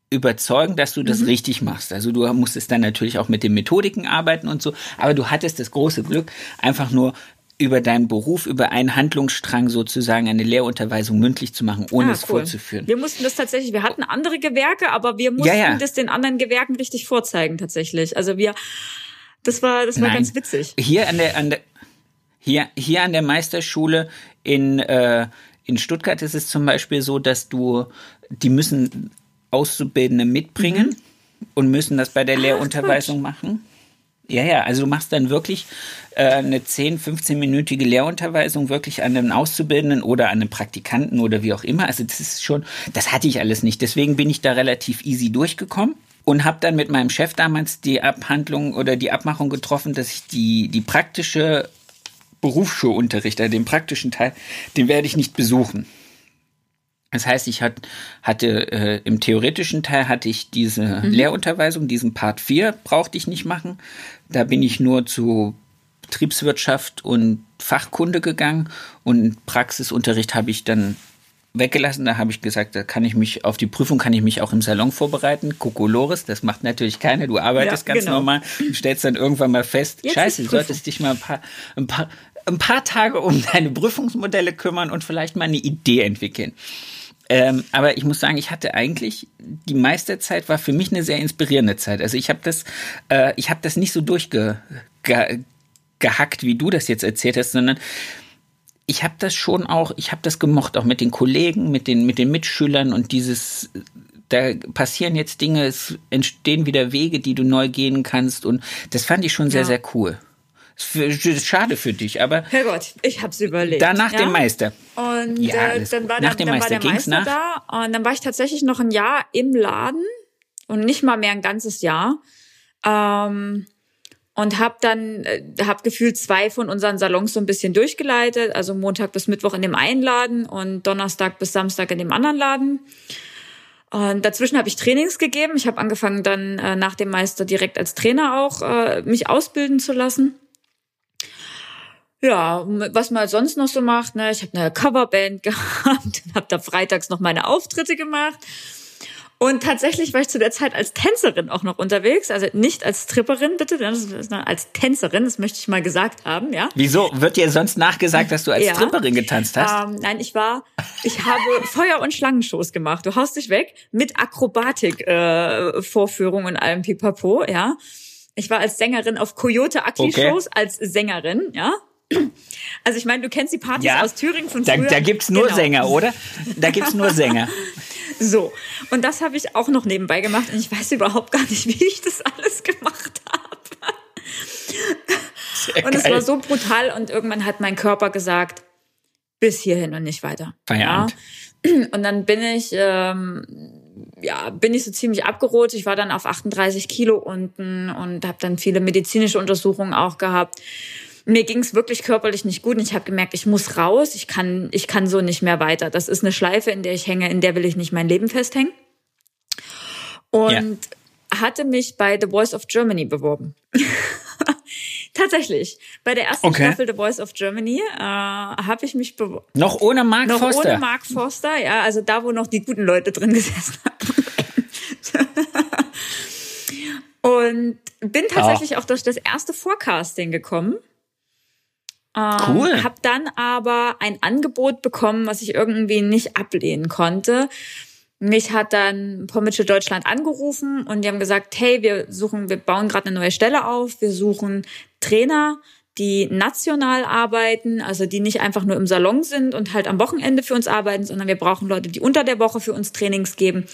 überzeugen, dass du das mhm. richtig machst. Also du musstest dann natürlich auch mit den Methodiken arbeiten und so, aber du hattest das große Glück, einfach nur über deinen Beruf, über einen Handlungsstrang sozusagen eine Lehrunterweisung mündlich zu machen, ohne ah, es cool. vorzuführen. Wir mussten das tatsächlich, wir hatten andere Gewerke, aber wir mussten ja, ja. das den anderen Gewerken richtig vorzeigen tatsächlich. Also wir, das war, das war Nein. ganz witzig. Hier an der, an der, hier, hier an der Meisterschule in, äh, in Stuttgart ist es zum Beispiel so, dass du, die müssen Auszubildende mitbringen mhm. und müssen das bei der Ach, Lehrunterweisung Quatsch. machen. Ja, ja, also du machst dann wirklich äh, eine 10, 15-minütige Lehrunterweisung wirklich an einen Auszubildenden oder an einen Praktikanten oder wie auch immer. Also das ist schon, das hatte ich alles nicht. Deswegen bin ich da relativ easy durchgekommen und habe dann mit meinem Chef damals die Abhandlung oder die Abmachung getroffen, dass ich die, die praktische Berufsschulunterricht, also den praktischen Teil, den werde ich nicht besuchen. Das heißt, ich hat, hatte äh, im theoretischen Teil hatte ich diese mhm. Lehrunterweisung, diesen Part 4 brauchte ich nicht machen. Da bin ich nur zu Betriebswirtschaft und Fachkunde gegangen und Praxisunterricht habe ich dann weggelassen. Da habe ich gesagt, da kann ich mich auf die Prüfung kann ich mich auch im Salon vorbereiten. Kokolores, das macht natürlich keiner. Du arbeitest ja, ganz genau. normal und stellst dann irgendwann mal fest, Jetzt Scheiße, du solltest dich mal ein paar, ein paar ein paar Tage um *laughs* deine Prüfungsmodelle kümmern und vielleicht mal eine Idee entwickeln. Ähm, aber ich muss sagen, ich hatte eigentlich die meiste Zeit war für mich eine sehr inspirierende Zeit. Also ich habe das, äh, ich habe das nicht so durchgehackt, wie du das jetzt erzählt hast, sondern ich habe das schon auch, ich habe das gemocht, auch mit den Kollegen, mit den mit den Mitschülern und dieses da passieren jetzt Dinge, es entstehen wieder Wege, die du neu gehen kannst und das fand ich schon sehr, ja. sehr cool. Schade für dich, aber. Herrgott, ich hab's überlegt. Danach ja? dem Meister. Und ja, äh, dann war, nach dann, dem dann Meister, war der Meister nach? da und dann war ich tatsächlich noch ein Jahr im Laden und nicht mal mehr ein ganzes Jahr. Ähm, und habe dann äh, hab gefühlt zwei von unseren Salons so ein bisschen durchgeleitet, also Montag bis Mittwoch in dem einen Laden und Donnerstag bis Samstag in dem anderen Laden. Und dazwischen habe ich Trainings gegeben. Ich habe angefangen dann äh, nach dem Meister direkt als Trainer auch äh, mich ausbilden zu lassen. Ja, was man sonst noch so macht, ne? Ich habe eine Coverband *laughs* gehabt, habe da freitags noch meine Auftritte gemacht. Und tatsächlich war ich zu der Zeit als Tänzerin auch noch unterwegs, also nicht als Stripperin, bitte, als Tänzerin, das möchte ich mal gesagt haben, ja. Wieso wird dir sonst nachgesagt, dass du als ja. Stripperin getanzt hast? Ähm, nein, ich war, ich habe *laughs* Feuer- und Schlangenshows gemacht. Du haust dich weg mit Akrobatik-Vorführung äh, und allem Pipapo, ja. Ich war als Sängerin auf Coyote okay. Shows als Sängerin, ja. Also ich meine, du kennst die Partys ja, aus Thüringen von früher. Da, da gibt's nur genau. Sänger, oder? Da gibt's nur Sänger. *laughs* so, und das habe ich auch noch nebenbei gemacht und ich weiß überhaupt gar nicht, *laughs* wie ich das alles gemacht habe. Und es war so brutal und irgendwann hat mein Körper gesagt, bis hierhin und nicht weiter. Feierabend. Ja. *clears throat* Und dann bin ich, ähm, ja, bin ich so ziemlich abgerutscht. Ich war dann auf 38 Kilo unten und habe dann viele medizinische Untersuchungen auch gehabt mir ging es wirklich körperlich nicht gut und ich habe gemerkt, ich muss raus, ich kann, ich kann so nicht mehr weiter. Das ist eine Schleife, in der ich hänge, in der will ich nicht mein Leben festhängen. Und ja. hatte mich bei The Voice of Germany beworben. *laughs* Tatsächlich. Bei der ersten okay. Staffel The Voice of Germany äh, habe ich mich beworben. Noch ohne Mark noch Forster? Noch ohne Mark Forster, ja. Also da, wo noch die guten Leute drin gesessen haben. *laughs* Und bin tatsächlich oh. auch durch das erste Forecasting gekommen. Ähm, cool. Hab dann aber ein Angebot bekommen, was ich irgendwie nicht ablehnen konnte. Mich hat dann Pommitche Deutschland angerufen und die haben gesagt, hey, wir suchen, wir bauen gerade eine neue Stelle auf, wir suchen Trainer, die national arbeiten, also die nicht einfach nur im Salon sind und halt am Wochenende für uns arbeiten, sondern wir brauchen Leute, die unter der Woche für uns Trainings geben.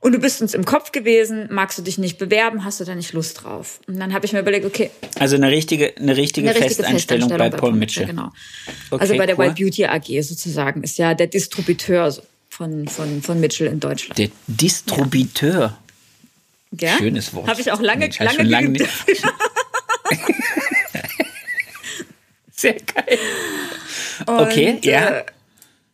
Und du bist uns im Kopf gewesen, magst du dich nicht bewerben, hast du da nicht Lust drauf? Und dann habe ich mir überlegt, okay. Also eine richtige, eine richtige, eine richtige Festeinstellung, Festeinstellung, bei, Paul Mitchell. Genau. Okay, also bei der cool. White Beauty AG sozusagen ist ja der Distributeur von, von, von Mitchell in Deutschland. Der Distributeur. Ja. Schönes Wort. Habe ich auch lange, Mensch, lange, lange nicht. *laughs* Sehr geil. Und, okay, ja. Äh,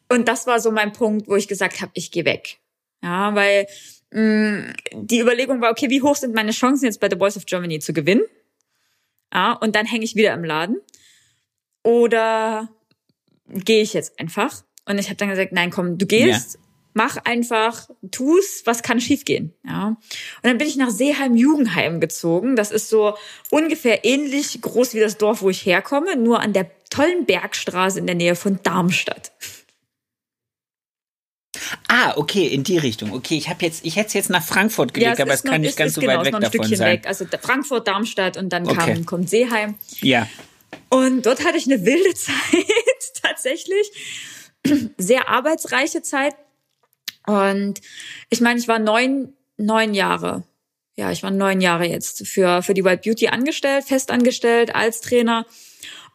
und das war so mein Punkt, wo ich gesagt habe, ich gehe weg. Ja, weil mh, mm, die Überlegung war, okay, wie hoch sind meine Chancen jetzt bei The Voice of Germany zu gewinnen? Ja, und dann hänge ich wieder im Laden. Oder gehe ich jetzt einfach? Und ich habe dann gesagt, nein, komm, du gehst, ja. mach einfach, tu's, was kann schiefgehen? Ja. Und dann bin ich nach Seeheim-Jugendheim gezogen. Das ist so ungefähr ähnlich groß wie das Dorf, wo ich herkomme, nur an der tollen Bergstraße in der Nähe von Darmstadt. Ah, okay, in die Richtung. Okay, ich habe jetzt, ich hätte es jetzt nach Frankfurt gelegt, ja, aber es kann nicht ganz so genau, weit weg davon sein. Weg. Also Frankfurt, Darmstadt und dann okay. kam, kommt Seeheim. Ja. Und dort hatte ich eine wilde *laughs* Zeit tatsächlich sehr arbeitsreiche Zeit. Und ich meine, ich war neun, neun Jahre. Ja, ich war neun Jahre jetzt für, für die White Beauty angestellt, festangestellt als Trainer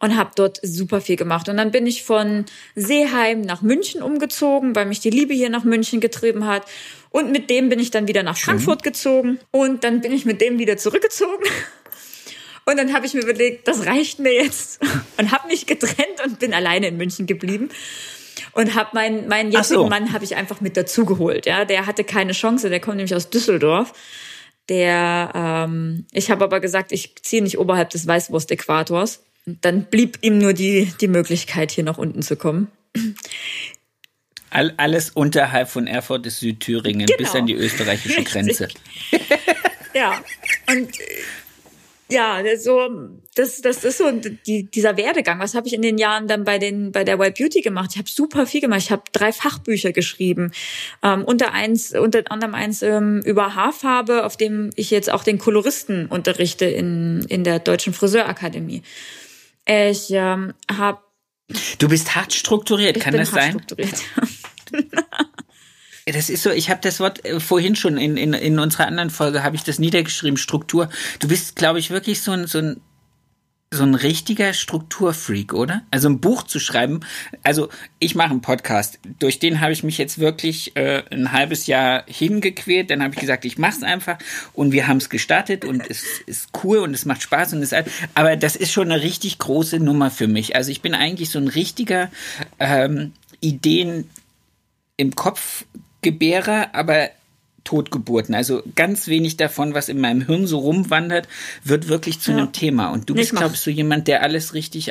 und habe dort super viel gemacht. Und dann bin ich von Seeheim nach München umgezogen, weil mich die Liebe hier nach München getrieben hat. Und mit dem bin ich dann wieder nach Frankfurt gezogen. Und dann bin ich mit dem wieder zurückgezogen. Und dann habe ich mir überlegt, das reicht mir jetzt. Und habe mich getrennt und bin alleine in München geblieben und habe meinen meinen jetzigen so. Mann habe ich einfach mit dazugeholt. Ja, der hatte keine Chance. Der kommt nämlich aus Düsseldorf. Der, ähm, ich habe aber gesagt, ich ziehe nicht oberhalb des Weißwurst-Äquators. Dann blieb ihm nur die die Möglichkeit, hier nach unten zu kommen. All, alles unterhalb von Erfurt ist Südthüringen genau. bis an die österreichische Grenze. *laughs* ja, und ja, so das das ist so die, dieser Werdegang. Was habe ich in den Jahren dann bei den bei der White Beauty gemacht? Ich habe super viel gemacht. Ich habe drei Fachbücher geschrieben, ähm, unter eins unter anderem eins ähm, über Haarfarbe, auf dem ich jetzt auch den Koloristen unterrichte in in der Deutschen Friseurakademie. Ich ähm, habe Du bist hart strukturiert, kann das sein? Strukturiert. Das ist so, ich habe das Wort äh, vorhin schon in, in, in unserer anderen Folge, habe ich das niedergeschrieben, Struktur. Du bist, glaube ich, wirklich so ein, so ein so ein richtiger Strukturfreak, oder? Also ein Buch zu schreiben. Also ich mache einen Podcast. Durch den habe ich mich jetzt wirklich äh, ein halbes Jahr hingequält. Dann habe ich gesagt, ich mache es einfach. Und wir haben es gestartet und es ist cool und es macht Spaß und es. Aber das ist schon eine richtig große Nummer für mich. Also ich bin eigentlich so ein richtiger ähm, Ideen im Kopf Gebärer, aber Totgeburten. Also ganz wenig davon, was in meinem Hirn so rumwandert, wird wirklich zu ja. einem Thema. Und du bist, glaube ich, so jemand, der alles richtig,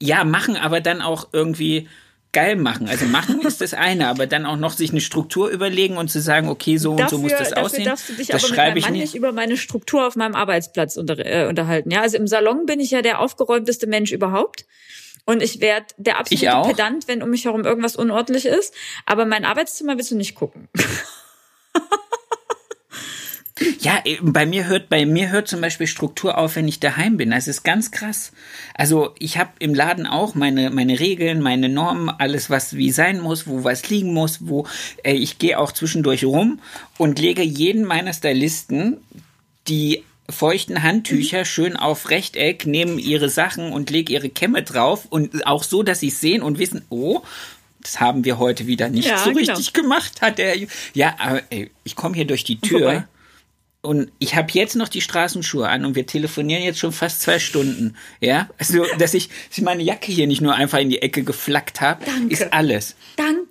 ja, machen, aber dann auch irgendwie geil machen. Also machen *laughs* ist das eine, aber dann auch noch sich eine Struktur überlegen und zu sagen, okay, so dafür, und so muss das dafür aussehen. darfst du dich das aber mit meinem Mann nicht. nicht über meine Struktur auf meinem Arbeitsplatz unter, äh, unterhalten. Ja, also im Salon bin ich ja der aufgeräumteste Mensch überhaupt. Und ich werde der absolute Pedant, wenn um mich herum irgendwas unordentlich ist. Aber mein Arbeitszimmer willst du nicht gucken. *laughs* Ja, bei mir hört bei mir hört zum Beispiel Struktur auf, wenn ich daheim bin. Das ist ganz krass. Also ich habe im Laden auch meine meine Regeln, meine Normen, alles was wie sein muss, wo was liegen muss, wo äh, ich gehe auch zwischendurch rum und lege jeden meiner Stylisten die feuchten Handtücher mhm. schön auf Rechteck, nehmen ihre Sachen und legen ihre Kämme drauf und auch so, dass sie sehen und wissen, oh, das haben wir heute wieder nicht ja, so genau. richtig gemacht, hat er. Ja, aber ey, ich komme hier durch die Tür. Vorbei. Und ich habe jetzt noch die Straßenschuhe an und wir telefonieren jetzt schon fast zwei Stunden. Ja, also dass ich, dass ich meine Jacke hier nicht nur einfach in die Ecke geflackt habe, ist alles. Danke.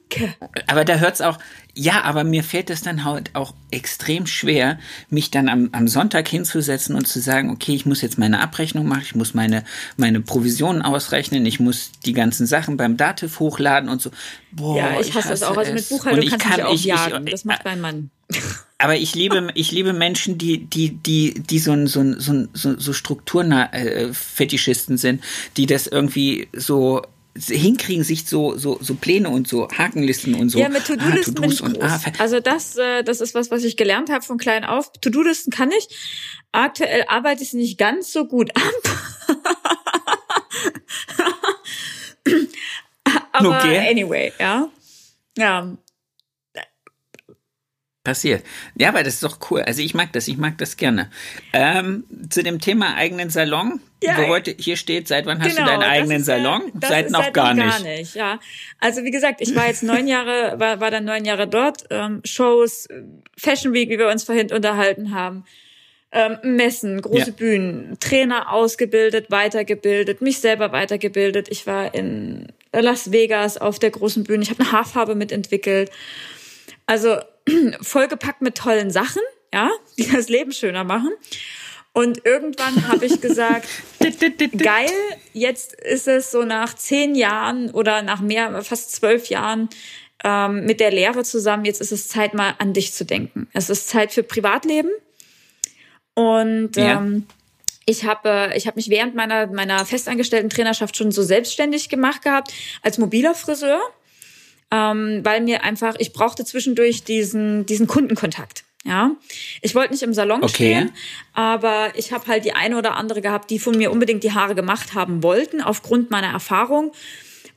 Aber da hört's auch. Ja, aber mir fällt es dann halt auch extrem schwer, mich dann am, am Sonntag hinzusetzen und zu sagen, okay, ich muss jetzt meine Abrechnung machen, ich muss meine, meine Provisionen ausrechnen, ich muss die ganzen Sachen beim Dativ hochladen und so. Boah, ja, ich hasse, ich hasse das auch. Also mit Buchhaltung kannst kann mich auch ich, jagen. Ich, das macht mein Mann. *laughs* Aber ich liebe, ich liebe Menschen, die, die, die, die so, so, so, so, so Strukturfetischisten äh, sind, die das irgendwie so hinkriegen, sich so, so, so Pläne und so Hakenlisten und so. Ja, mit To-Do-Listen ah, To und ah, Also das, äh, das ist was, was ich gelernt habe von klein auf. To-Do-Listen kann ich. Aktuell arbeite ich nicht ganz so gut ab. *laughs* Aber okay. anyway, ja. Ja, passiert. Ja, aber das ist doch cool. Also ich mag das, ich mag das gerne. Ähm, zu dem Thema eigenen Salon. Ja, wo heute hier steht, seit wann hast genau, du deinen eigenen ist, Salon? seit noch gar, noch gar nicht. Ja, also wie gesagt, ich war jetzt neun *laughs* Jahre, war, war dann neun Jahre dort. Ähm, Shows, Fashion Week, wie wir uns vorhin unterhalten haben. Ähm, Messen, große ja. Bühnen, Trainer ausgebildet, weitergebildet, mich selber weitergebildet. Ich war in Las Vegas auf der großen Bühne. Ich habe eine Haarfarbe mitentwickelt. Also *clears throat* vollgepackt mit tollen Sachen, ja, die das Leben schöner machen. Und irgendwann habe ich gesagt, *laughs* geil, jetzt ist es so nach zehn Jahren oder nach mehr, fast zwölf Jahren ähm, mit der Lehre zusammen, jetzt ist es Zeit mal an dich zu denken. Es ist Zeit für Privatleben. Und ja. ähm, ich habe ich hab mich während meiner, meiner festangestellten Trainerschaft schon so selbstständig gemacht gehabt als mobiler Friseur ähm, weil mir einfach, ich brauchte zwischendurch diesen, diesen Kundenkontakt. Ja, ich wollte nicht im Salon okay. stehen, aber ich habe halt die eine oder andere gehabt, die von mir unbedingt die Haare gemacht haben wollten, aufgrund meiner Erfahrung.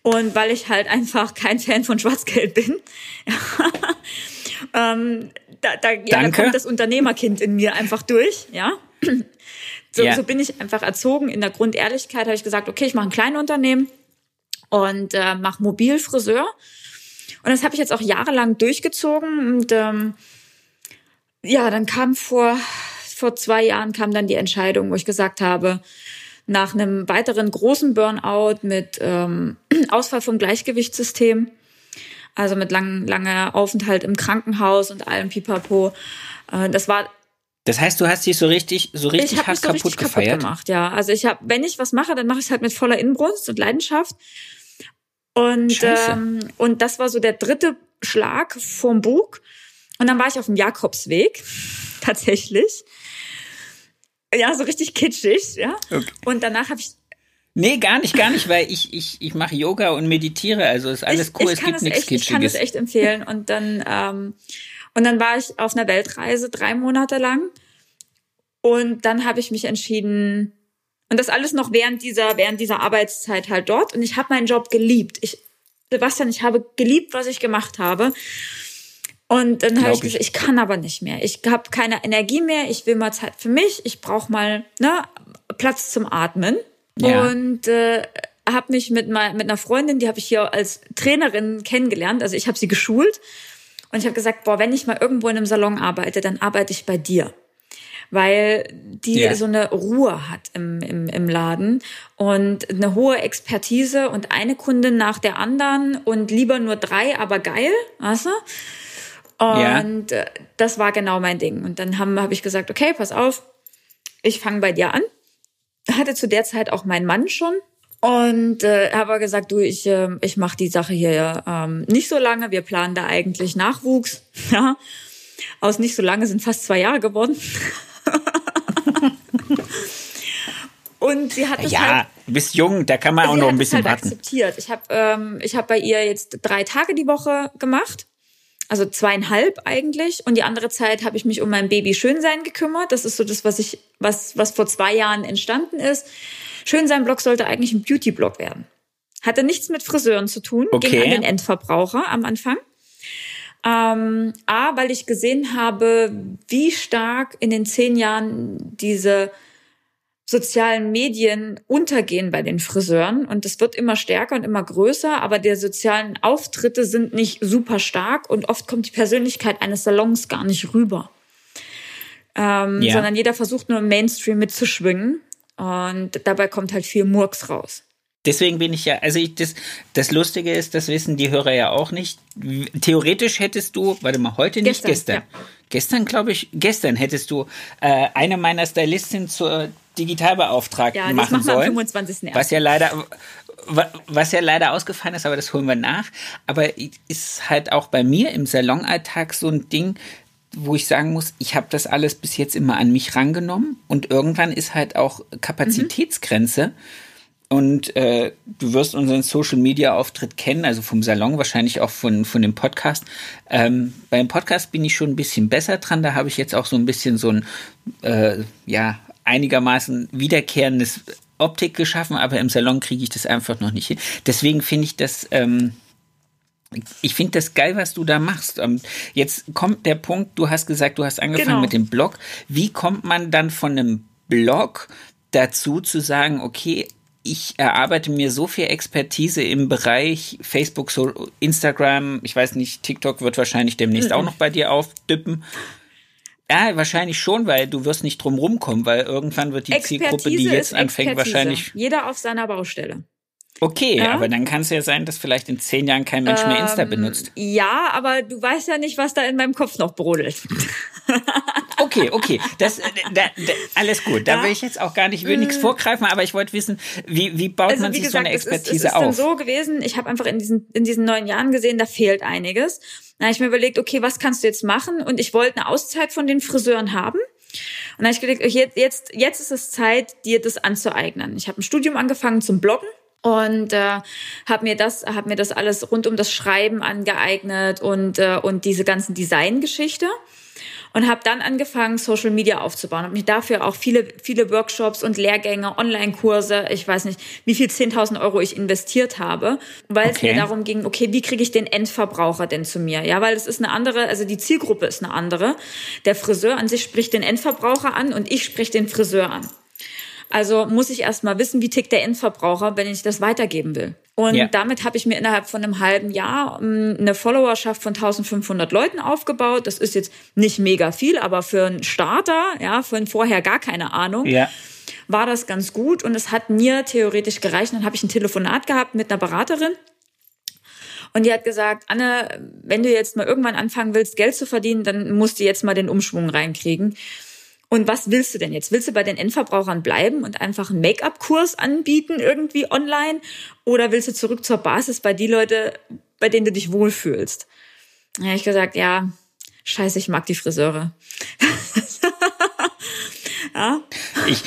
Und weil ich halt einfach kein Fan von Schwarzgeld bin, *laughs* ähm, da, da, ja, da kommt das Unternehmerkind in mir einfach durch, ja. *clears throat* So, ja. so bin ich einfach erzogen. In der Grundehrlichkeit habe ich gesagt, okay, ich mache ein kleines Unternehmen und äh, mache Mobilfriseur. Und das habe ich jetzt auch jahrelang durchgezogen. Und ähm, ja, dann kam vor, vor zwei Jahren kam dann die Entscheidung, wo ich gesagt habe, nach einem weiteren großen Burnout mit ähm, *clears throat* Ausfall vom Gleichgewichtssystem, also mit lang, langer Aufenthalt im Krankenhaus und allem Pipapo. Äh, das war das heißt, du hast dich so richtig, so richtig hart so kaputt richtig gefeiert? Kaputt gemacht, ja. Also ich habe, wenn ich was mache, dann mache ich es halt mit voller Inbrunst und Leidenschaft. Und, ähm, und das war so der dritte Schlag vom Bug. Und dann war ich auf dem Jakobsweg, *laughs* tatsächlich. Ja, so richtig kitschig, ja. Okay. Und danach habe ich Nee, gar nicht, gar nicht, weil ich, ich, ich mache Yoga und meditiere, also ist alles cool, ich, ich es gibt nichts echt, Kitschiges. Ich kann es echt empfehlen. Und dann, ähm, und dann war ich auf einer Weltreise drei Monate lang. Und dann habe ich mich entschieden, und das alles noch während dieser, während dieser Arbeitszeit halt dort. Und ich habe meinen Job geliebt. Ich, Sebastian, ich habe geliebt, was ich gemacht habe. Und dann habe ich gesagt, ich kann aber nicht mehr. Ich habe keine Energie mehr. Ich will mal Zeit für mich. Ich brauche mal ne, Platz zum Atmen. Ja. Und äh, habe mich mit, mal, mit einer Freundin, die habe ich hier als Trainerin kennengelernt. Also ich habe sie geschult. Und ich habe gesagt, boah, wenn ich mal irgendwo in einem Salon arbeite, dann arbeite ich bei dir weil die yeah. so eine Ruhe hat im, im, im Laden und eine hohe Expertise und eine Kundin nach der anderen und lieber nur drei, aber geil, weißt du? Und yeah. das war genau mein Ding. Und dann habe hab ich gesagt, okay, pass auf, ich fange bei dir an. Hatte zu der Zeit auch mein Mann schon. Und äh, habe gesagt, du, ich, äh, ich mache die Sache hier ähm, nicht so lange. Wir planen da eigentlich Nachwuchs. *laughs* Ja. Aus nicht so lange sind fast zwei Jahre geworden. *laughs* Und sie hat es ja, halt, du bist jung, da kann man auch noch ein bisschen halt warten. akzeptiert. Ich habe ähm, ich hab bei ihr jetzt drei Tage die Woche gemacht, also zweieinhalb eigentlich. Und die andere Zeit habe ich mich um mein Baby Schönsein gekümmert. Das ist so das, was ich, was was vor zwei Jahren entstanden ist. Schönsein-Blog sollte eigentlich ein Beauty-Blog werden. Hatte nichts mit Friseuren zu tun, okay. ging an den Endverbraucher am Anfang. Ähm, A, weil ich gesehen habe, wie stark in den zehn Jahren diese sozialen Medien untergehen bei den Friseuren und es wird immer stärker und immer größer, aber der sozialen Auftritte sind nicht super stark und oft kommt die Persönlichkeit eines Salons gar nicht rüber. Ähm, ja. Sondern jeder versucht nur im Mainstream mitzuschwingen und dabei kommt halt viel Murks raus. Deswegen bin ich ja, also ich, das, das Lustige ist, das wissen die Hörer ja auch nicht. Theoretisch hättest du, warte mal, heute nicht, gestern. Gestern, ja. gestern glaube ich, gestern hättest du äh, eine meiner Stylistinnen zur Digitalbeauftragten ja, machen sollen. Am 25. Was ja leider, was ja leider ausgefallen ist, aber das holen wir nach. Aber ist halt auch bei mir im Salonalltag so ein Ding, wo ich sagen muss, ich habe das alles bis jetzt immer an mich rangenommen und irgendwann ist halt auch Kapazitätsgrenze. Mhm. Und äh, du wirst unseren Social Media Auftritt kennen, also vom Salon, wahrscheinlich auch von, von dem Podcast. Ähm, beim Podcast bin ich schon ein bisschen besser dran. Da habe ich jetzt auch so ein bisschen so ein, äh, ja, einigermaßen wiederkehrendes Optik geschaffen, aber im Salon kriege ich das einfach noch nicht hin. Deswegen finde ich das, ähm, ich finde das geil, was du da machst. Ähm, jetzt kommt der Punkt, du hast gesagt, du hast angefangen genau. mit dem Blog. Wie kommt man dann von einem Blog dazu zu sagen, okay, ich erarbeite mir so viel Expertise im Bereich Facebook, so Instagram, ich weiß nicht, TikTok wird wahrscheinlich demnächst mhm. auch noch bei dir aufdippen. Ja, wahrscheinlich schon, weil du wirst nicht drum rumkommen, weil irgendwann wird die Expertise Zielgruppe, die jetzt anfängt, wahrscheinlich. Jeder auf seiner Baustelle. Okay, ja? aber dann kann es ja sein, dass vielleicht in zehn Jahren kein Mensch ähm, mehr Insta ähm, benutzt. Ja, aber du weißt ja nicht, was da in meinem Kopf noch brodelt. *laughs* okay, okay, das, äh, da, da, alles gut. Da ja? will ich jetzt auch gar nicht, will nichts mm. vorgreifen, aber ich wollte wissen, wie, wie baut also, man sich gesagt, so eine Expertise es ist, es ist auf? Ist so gewesen, ich habe einfach in diesen, in diesen neun Jahren gesehen, da fehlt einiges. Da habe ich mir überlegt, okay, was kannst du jetzt machen? Und ich wollte eine Auszeit von den Friseuren haben. Und da habe ich gedacht, jetzt, jetzt, jetzt ist es Zeit, dir das anzueignen. Ich habe ein Studium angefangen zum Bloggen und äh, habe mir das habe mir das alles rund um das Schreiben angeeignet und äh, und diese ganzen Designgeschichte und habe dann angefangen Social Media aufzubauen. Habe mich dafür auch viele viele Workshops und Lehrgänge Online-Kurse ich weiß nicht wie viel 10.000 Euro ich investiert habe weil okay. es mir darum ging okay wie kriege ich den Endverbraucher denn zu mir? Ja weil es ist eine andere also die Zielgruppe ist eine andere. Der Friseur an sich spricht den Endverbraucher an und ich sprich den Friseur an also muss ich erst mal wissen, wie tickt der Endverbraucher, wenn ich das weitergeben will. Und ja. damit habe ich mir innerhalb von einem halben Jahr ähm, eine Followerschaft von 1500 Leuten aufgebaut. Das ist jetzt nicht mega viel, aber für einen Starter, ja, von vorher gar keine Ahnung. Ja war das ganz gut und es hat mir theoretisch gereicht. Dann habe ich ein Telefonat gehabt mit einer Beraterin und die hat gesagt, Anne, wenn du jetzt mal irgendwann anfangen willst, Geld zu verdienen, dann musst du jetzt mal den Umschwung reinkriegen. Und was willst du denn jetzt? Willst du bei den Endverbrauchern bleiben und einfach einen Make-up-Kurs anbieten irgendwie online? Oder willst du zurück zur Basis bei die Leute, bei denen du dich wohlfühlst? Da habe ich gesagt, ja, scheiße, ich mag die Friseure. *laughs* ja. Ich,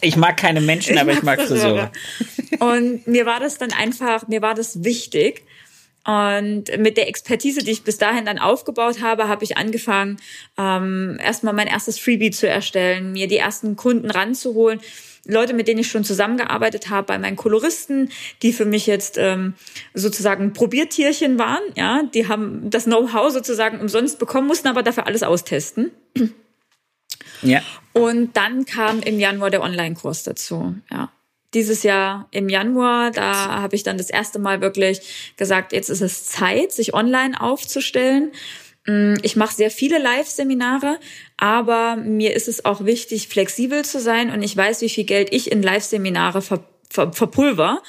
ich mag keine Menschen, ich aber mag ich mag Friseure. Friseure. Und mir war das dann einfach, mir war das wichtig, und mit der Expertise, die ich bis dahin dann aufgebaut habe, habe ich angefangen, ähm, erstmal mein erstes Freebie zu erstellen, mir die ersten Kunden ranzuholen. Leute, mit denen ich schon zusammengearbeitet habe, bei meinen Koloristen, die für mich jetzt ähm, sozusagen Probiertierchen waren, ja, die haben das Know-how sozusagen umsonst bekommen, mussten aber dafür alles austesten. Ja. Und dann kam im Januar der Online-Kurs dazu, ja dieses Jahr im Januar, da habe ich dann das erste Mal wirklich gesagt, jetzt ist es Zeit, sich online aufzustellen. Mm, ich mache sehr viele Live-Seminare, aber mir ist es auch wichtig, flexibel zu sein und ich weiß, wie viel Geld ich in Live-Seminare ver ver verpulver.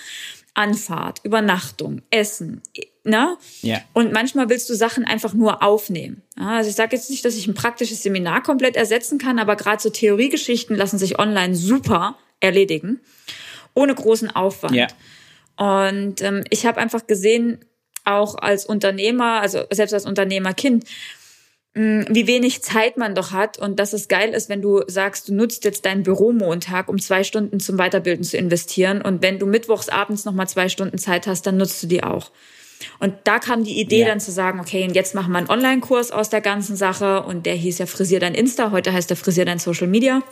Anfahrt, Übernachtung, Essen, ne? Ja. Und manchmal willst du Sachen einfach nur aufnehmen. Also ich sage jetzt nicht, dass ich ein praktisches Seminar komplett ersetzen kann, aber gerade so Theoriegeschichten lassen sich online super erledigen ohne großen Aufwand. Ja. Und ähm, ich habe einfach gesehen, auch als Unternehmer, also selbst als Unternehmerkind, mh, wie wenig Zeit man doch hat und dass es geil ist, wenn du sagst, du nutzt jetzt deinen Büromontag, um zwei Stunden zum Weiterbilden zu investieren und wenn du mittwochs abends nochmal zwei Stunden Zeit hast, dann nutzt du die auch. Und da kam die Idee ja. dann zu sagen, okay, und jetzt machen wir einen Online-Kurs aus der ganzen Sache und der hieß ja Frisier dein Insta, heute heißt der Frisier dein Social Media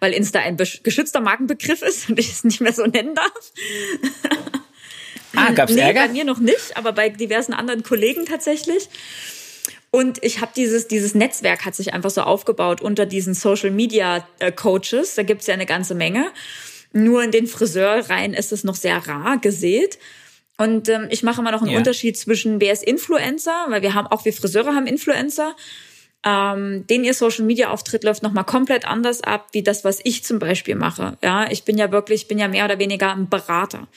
weil Insta ein geschützter Markenbegriff ist *laughs* und ich es nicht mehr so nennen darf. *laughs* Ah, gab's nee, Ärger? Bei mir noch nicht, aber bei diversen anderen Kollegen tatsächlich. Und ich habe dieses, dieses Netzwerk hat sich einfach so aufgebaut unter diesen Social Media äh, Coaches. Da gibt's ja eine ganze Menge. Nur in den Friseurreihen ist es noch sehr rar gesät. Und ähm, ich mache immer noch einen ja. Unterschied zwischen, wer ist Influencer, weil wir haben auch wir Friseure haben Influencer ähm, den ihr Social Media Auftritt läuft nochmal komplett anders ab, wie das, was ich zum Beispiel mache. Ja, ich bin ja wirklich, ich bin ja mehr oder weniger ein Berater.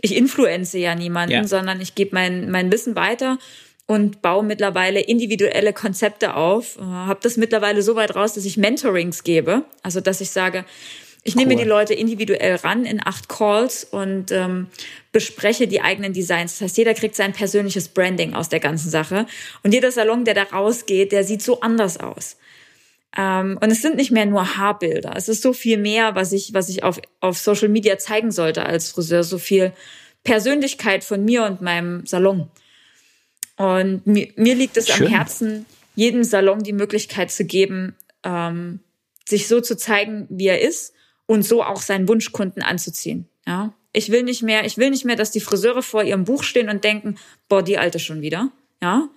Ich influenze ja niemanden, ja. sondern ich gebe mein, mein Wissen weiter und baue mittlerweile individuelle Konzepte auf. Äh, habe das mittlerweile so weit raus, dass ich Mentorings gebe. Also, dass ich sage, Ich nehme cool. die Leute individuell ran in acht Calls und ähm, bespreche die eigenen Designs. Das heißt, jeder kriegt sein persönliches Branding aus der ganzen Sache. Und jeder Salon, der da rausgeht, der sieht so anders aus. Ähm, und es sind nicht mehr nur Haarbilder. Es ist so viel mehr, was ich, was ich auf, auf Social Media zeigen sollte als Friseur. So viel Persönlichkeit von mir und meinem Salon. Und mir, mir liegt es Schön. am Herzen, jedem Salon die Möglichkeit zu geben, ähm, sich so zu zeigen, wie er ist und so auch seinen Wunschkunden anzuziehen. Ja, ich will nicht mehr, ich will nicht mehr, dass die Friseure vor ihrem Buch stehen und denken, boah, die alte schon wieder. Ja.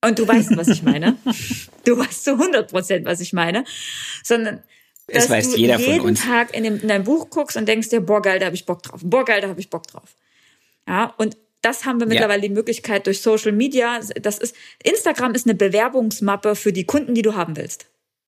Und du weißt, was ich meine. du weißt zu 100 Prozent, was ich meine. Sondern, dass weiß du jeder jeden Tag in, dem, in dein Buch guckst und denkst dir, boah, geil, da habe ich Bock drauf. Boah, geil, da habe ich Bock drauf. Ja. Und das haben wir mittlerweile ja. die Möglichkeit durch Social Media. Das ist, Instagram ist eine Bewerbungsmappe für die Kunden, die du haben willst.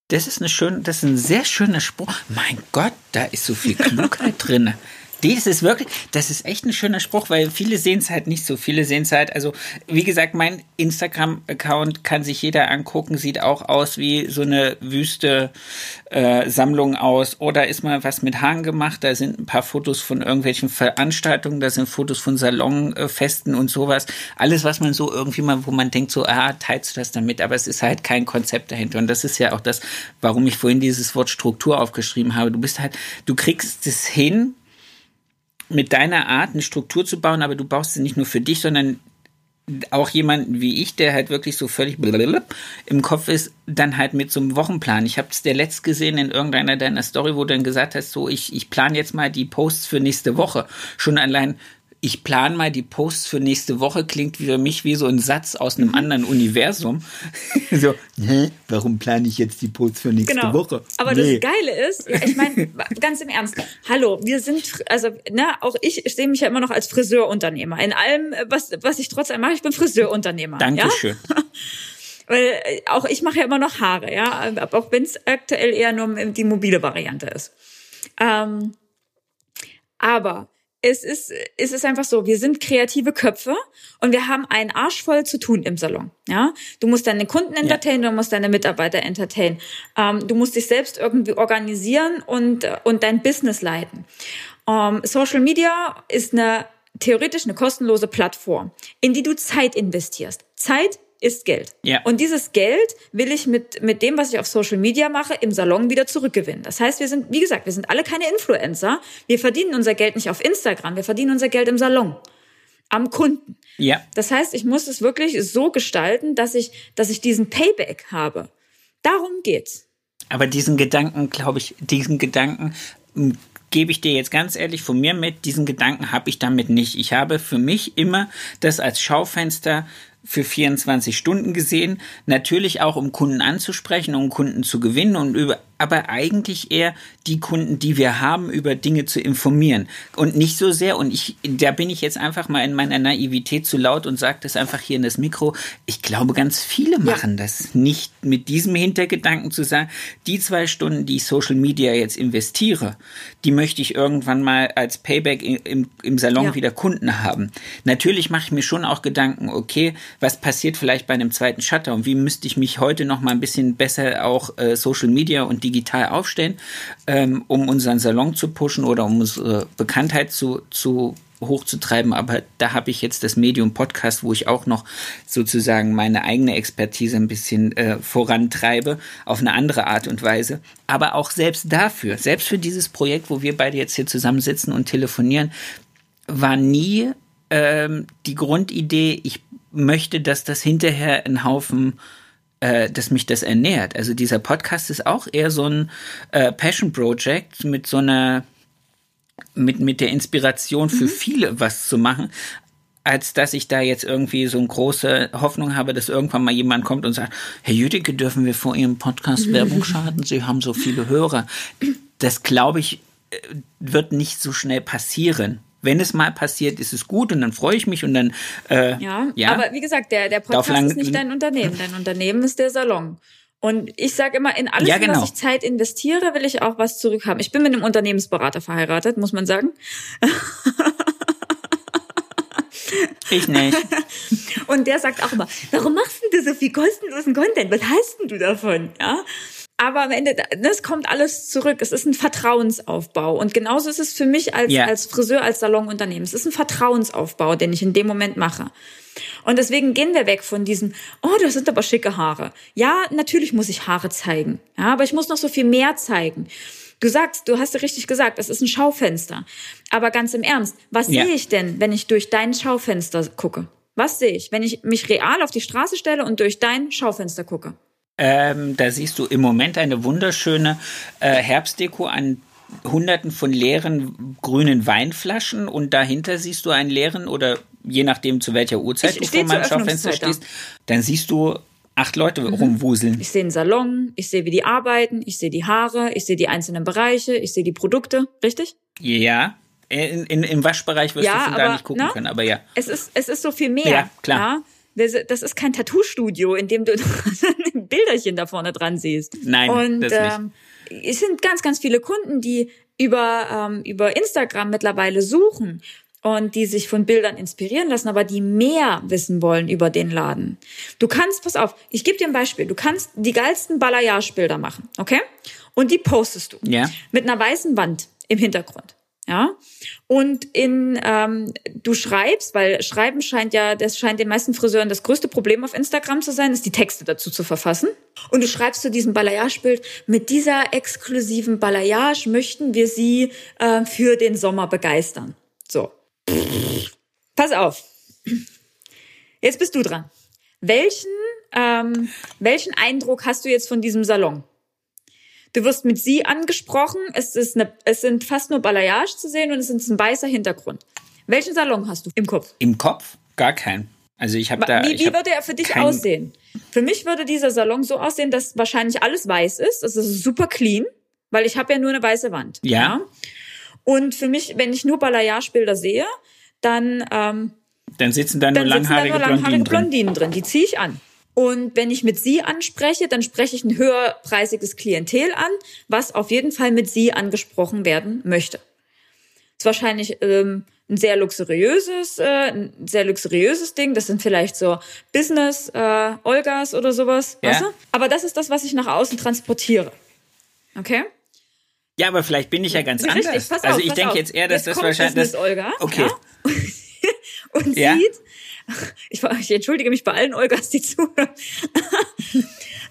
Das ist eine schöne, das ist ein sehr schöner Spruch. Mein Gott, da ist so viel Klugheit drin. *laughs* Das ist wirklich, das ist echt ein schöner Spruch, weil viele sehen es halt nicht so. Viele sehen es halt, also wie gesagt, mein Instagram-Account kann sich jeder angucken, sieht auch aus wie so eine wüste äh, Sammlung aus. Oder ist mal was mit Haaren gemacht, da sind ein paar Fotos von irgendwelchen Veranstaltungen, da sind Fotos von Salonfesten und sowas. Alles, was man so irgendwie mal, wo man denkt, so, ah, teilst du das damit, aber es ist halt kein Konzept dahinter. Und das ist ja auch das, warum ich vorhin dieses Wort Struktur aufgeschrieben habe. Du bist halt, du kriegst es hin, mit deiner Art eine Struktur zu bauen, aber du baust sie nicht nur für dich, sondern auch jemanden wie ich, der halt wirklich so völlig im Kopf ist, dann halt mit so einem Wochenplan. Ich habe es der letzt gesehen in irgendeiner deiner Story, wo du dann gesagt hast, so ich, ich plane jetzt mal die Posts für nächste Woche. Schon allein ich plane mal die Posts für nächste Woche, klingt für mich wie so ein Satz aus einem anderen Universum. *laughs* so, hä, warum plane ich jetzt die Posts für nächste genau. Woche? Aber nee. das Geile ist, ja, ich meine, *laughs* ganz im Ernst, hallo, wir sind, also, ne, auch ich sehe mich ja immer noch als Friseurunternehmer. In allem, was, was ich trotzdem mache, ich bin Friseurunternehmer. Dankeschön. Ja? *laughs* Weil äh, auch ich mache ja immer noch Haare, ja, auch wenn es aktuell eher nur die mobile Variante ist. Ähm, aber es ist, es ist einfach so, wir sind kreative Köpfe und wir haben einen Arsch voll zu tun im Salon. Ja, du musst deine Kunden entertainen, ja. du musst deine Mitarbeiter entertainen, ähm, du musst dich selbst irgendwie organisieren und und dein Business leiten. Ähm, Social Media ist eine theoretisch eine kostenlose Plattform, in die du Zeit investierst. Zeit ist Geld. Ja. Und dieses Geld will ich mit, mit dem, was ich auf Social Media mache, im Salon wieder zurückgewinnen. Das heißt, wir sind, wie gesagt, wir sind alle keine Influencer. Wir verdienen unser Geld nicht auf Instagram, wir verdienen unser Geld im Salon. Am Kunden. Ja. Das heißt, ich muss es wirklich so gestalten, dass ich, dass ich diesen Payback habe. Darum geht's. Aber diesen Gedanken, glaube ich, diesen Gedanken hm, gebe ich dir jetzt ganz ehrlich von mir mit, diesen Gedanken habe ich damit nicht. Ich habe für mich immer das als Schaufenster für 24 Stunden gesehen. Natürlich auch, um Kunden anzusprechen, um Kunden zu gewinnen und über, aber eigentlich eher die Kunden, die wir haben, über Dinge zu informieren. Und nicht so sehr, und ich, da bin ich jetzt einfach mal in meiner Naivität zu laut und sage das einfach hier in das Mikro. Ich glaube, ganz viele machen ja. das nicht mit diesem Hintergedanken zu sagen, die zwei Stunden, die ich Social Media jetzt investiere, die möchte ich irgendwann mal als Payback im, im Salon ja. wieder Kunden haben. Natürlich mache ich mir schon auch Gedanken, okay, was passiert vielleicht bei einem zweiten Shutter und wie müsste ich mich heute noch mal ein bisschen besser auch äh, Social Media und digital aufstellen, ähm, um unseren Salon zu pushen oder um unsere Bekanntheit zu, zu hochzutreiben, aber da habe ich jetzt das Medium Podcast, wo ich auch noch sozusagen meine eigene Expertise ein bisschen äh, vorantreibe, auf eine andere Art und Weise. Aber auch selbst dafür, selbst für dieses Projekt, wo wir beide jetzt hier zusammensitzen und telefonieren, war nie ähm, die Grundidee, ich möchte, dass das hinterher ein Haufen äh, dass mich das ernährt. Also dieser Podcast ist auch eher so ein äh, Passion Project mit so einer mit mit der Inspiration für mhm. viele was zu machen, als dass ich da jetzt irgendwie so eine große Hoffnung habe, dass irgendwann mal jemand kommt und sagt, Herr Jüdicke, dürfen wir vor Ihrem Podcast Werbung *laughs* schalten? Sie haben so viele Hörer. Das glaube ich, äh, wird nicht so schnell passieren wenn es mal passiert, ist es gut und dann freue ich mich und dann. Äh, ja, ja, aber wie gesagt, der, der Podcast ist nicht dein Unternehmen. Dein Unternehmen ist der Salon. Und ich sage immer, in alles, ja, genau. was ich Zeit investiere, will ich auch was zurückhaben. Ich bin mit einem Unternehmensberater verheiratet, muss man sagen. Ich nicht. *laughs* Und der sagt auch immer, warum machst du so viel kostenlosen Content? Was hast denn du davon? Ja. Aber am Ende, das kommt alles zurück. Es ist ein Vertrauensaufbau. Und genauso ist es für mich als, Ja. als Friseur, als Salonunternehmen. Es ist ein Vertrauensaufbau, den ich in dem Moment mache. Und deswegen gehen wir weg von diesem, oh, das sind aber schicke Haare. Ja, natürlich muss ich Haare zeigen. Ja, aber ich muss noch so viel mehr zeigen. Du sagst, du hast ja richtig gesagt, es ist ein Schaufenster. Aber ganz im Ernst, was Ja. sehe ich denn, wenn ich durch dein Schaufenster gucke? Was sehe ich, wenn ich mich real auf die Straße stelle und durch dein Schaufenster gucke? Ähm, da siehst du im Moment eine wunderschöne äh, Herbstdeko an hunderten von leeren grünen Weinflaschen und dahinter siehst du einen leeren oder je nachdem zu welcher Uhrzeit Ich du vor meinem Schaufenster da. stehst, dann siehst du acht Leute rumwuseln. Ich sehe einen Salon, ich sehe, wie die arbeiten, ich sehe die Haare, ich sehe die einzelnen Bereiche, ich sehe die Produkte, richtig? Ja, in, in, im Waschbereich wirst Ja, du von da aber, nicht gucken ne? können, aber ja. Es ist, es ist so viel mehr. Ja, klar. Ja? Das ist kein Tattoo-Studio, in dem du *laughs* ein Bilderchen da vorne dran siehst. Nein, Und das nicht. ähm, es sind ganz, ganz viele Kunden, die über, ähm, über Instagram mittlerweile suchen und die sich von Bildern inspirieren lassen, aber die mehr wissen wollen über den Laden. Du kannst, pass auf, ich gebe dir ein Beispiel. Du kannst die geilsten Balayage-Bilder machen, okay? Und die postest du Ja. mit einer weißen Wand im Hintergrund. Ja. Und in ähm, du schreibst, weil Schreiben scheint ja, das scheint den meisten Friseuren das größte Problem auf Instagram zu sein, ist die Texte dazu zu verfassen. Und du schreibst zu diesem Balayage-Bild, mit dieser exklusiven Balayage möchten wir sie äh, für den Sommer begeistern. So. Pass auf. Jetzt bist du dran. Welchen, ähm, welchen Eindruck hast du jetzt von diesem Salon? Du wirst mit sie angesprochen. Es ist eine, es sind fast nur Balayage zu sehen und es ist ein weißer Hintergrund. Welchen Salon hast du im Kopf? Im Kopf gar keinen. Also ich habe da. wie wie würde er für dich kein- aussehen? Für mich würde dieser Salon so aussehen, dass wahrscheinlich alles weiß ist. Es ist super clean, weil ich habe ja nur eine weiße Wand. Ja. Und für mich, wenn ich nur Balayage-Bilder sehe, dann ähm, Dann sitzen da nur dann sitzen da langhaarige, nur langhaarige Blondinen drin. Blondinen drin. Die ziehe ich an. Und wenn ich mit sie anspreche, dann spreche ich ein höherpreisiges Klientel an, was auf jeden Fall mit sie angesprochen werden möchte. ist wahrscheinlich ähm, ein sehr luxuriöses, äh, ein sehr luxuriöses Ding. Das sind vielleicht so Business äh, Olgas oder sowas, Ja. weißt du? Aber das ist das, was ich nach außen transportiere. Okay? Ja, aber vielleicht bin ich ja ganz Richtig, anders. pass auf, also ich denke jetzt eher, dass Jetzt das wahrscheinlich. Business Das, Olga, okay. ja? *laughs* und Ja? sieht, *laughs* ich, ich entschuldige mich bei allen Olgas, die *laughs* zuhören.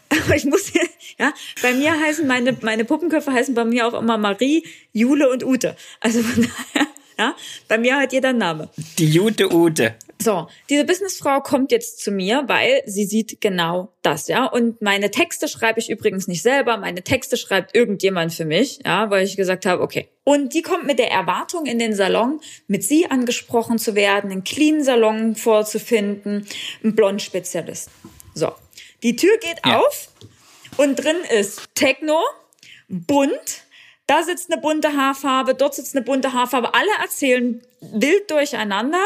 Aber ich muss, ja, bei mir heißen meine, meine Puppenköpfe heißen bei mir auch immer Marie, Jule und Ute. Also von daher, ja, bei mir hat jeder Name. Die Jute Ute. So, diese Businessfrau kommt jetzt zu mir, weil sie sieht genau das, ja. Und meine Texte schreibe ich übrigens nicht selber, meine Texte schreibt irgendjemand für mich, ja, weil ich gesagt habe, okay. Und die kommt mit der Erwartung in den Salon, mit sie angesprochen zu werden, einen clean Salon vorzufinden, einen Blond-Spezialist. So, die Tür geht Ja. auf und drin ist Techno, bunt, da sitzt eine bunte Haarfarbe, dort sitzt eine bunte Haarfarbe. Alle erzählen wild durcheinander.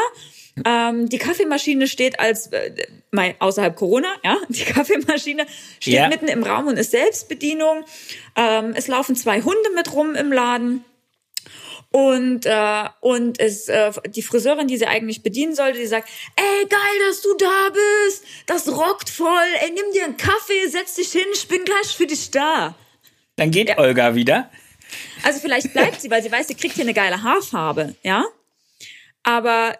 Ähm, die Kaffeemaschine steht als, äh, mal außerhalb Corona, ja, *laughs* die Kaffeemaschine steht Ja. mitten im Raum und ist Selbstbedienung. Ähm, es laufen zwei Hunde mit rum im Laden. Und, äh, und es, äh, die Friseurin, die sie eigentlich bedienen sollte, die sagt, ey, geil, dass du da bist. Das rockt voll. Ey, nimm dir einen Kaffee, setz dich hin, ich bin gleich für dich da. Dann geht Olga wieder. Also vielleicht bleibt sie, weil sie weiß, sie kriegt hier eine geile Haarfarbe, ja. Aber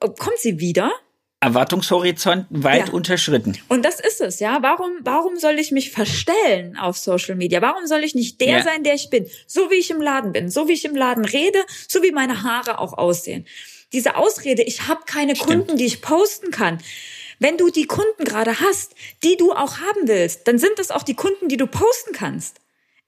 äh, kommt sie wieder? Erwartungshorizont weit Ja. unterschritten. Und das ist es, ja. Warum, warum soll ich mich verstellen auf Social Media? Warum soll ich nicht der Ja. sein, der ich bin? So wie ich im Laden bin, so wie ich im Laden rede, so wie meine Haare auch aussehen. Diese Ausrede, ich habe keine Kunden, die ich posten kann. Wenn du die Kunden gerade hast, die du auch haben willst, dann sind das auch die Kunden, die du posten kannst.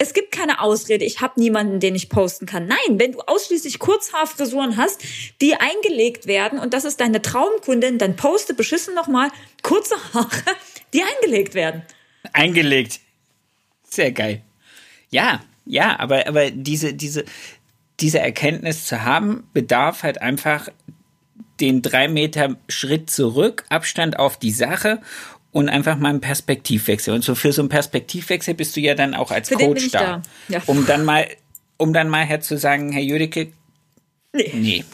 Es gibt keine Ausrede, ich habe niemanden, den ich posten kann. Nein, wenn du ausschließlich Kurzhaarfrisuren hast, die eingelegt werden und das ist deine Traumkundin, dann poste beschissen nochmal kurze Haare, die eingelegt werden. Eingelegt. Sehr geil. Ja, ja, aber, aber diese, diese, diese Erkenntnis zu haben, bedarf halt einfach den drei Meter Schritt zurück, Abstand auf die Sache und einfach mal einen Perspektivwechsel. Und so für so einen Perspektivwechsel bist du ja dann auch als Für Coach bin ich da. da. Ja. Um dann mal, um dann mal herzusagen, Herr Jüdicke, Nee. nee,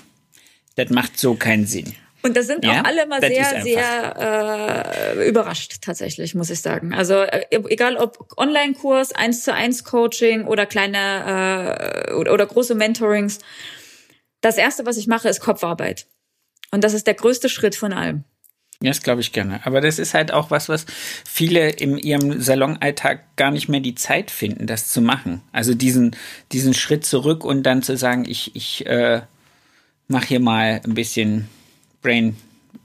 das macht so keinen Sinn. Und da sind ja, auch alle mal sehr, sehr äh, überrascht, tatsächlich, muss ich sagen. Also äh, egal ob Online-Kurs, eins zu eins Coaching oder kleine äh, oder, oder große Mentorings. Das erste, was ich mache, ist Kopfarbeit. Und das ist der größte Schritt von allem. Ja, das glaube ich gerne. Aber das ist halt auch was, was viele in ihrem Salonalltag gar nicht mehr die Zeit finden, das zu machen. Also diesen, diesen Schritt zurück und dann zu sagen, ich, ich äh, mache hier mal ein bisschen Brain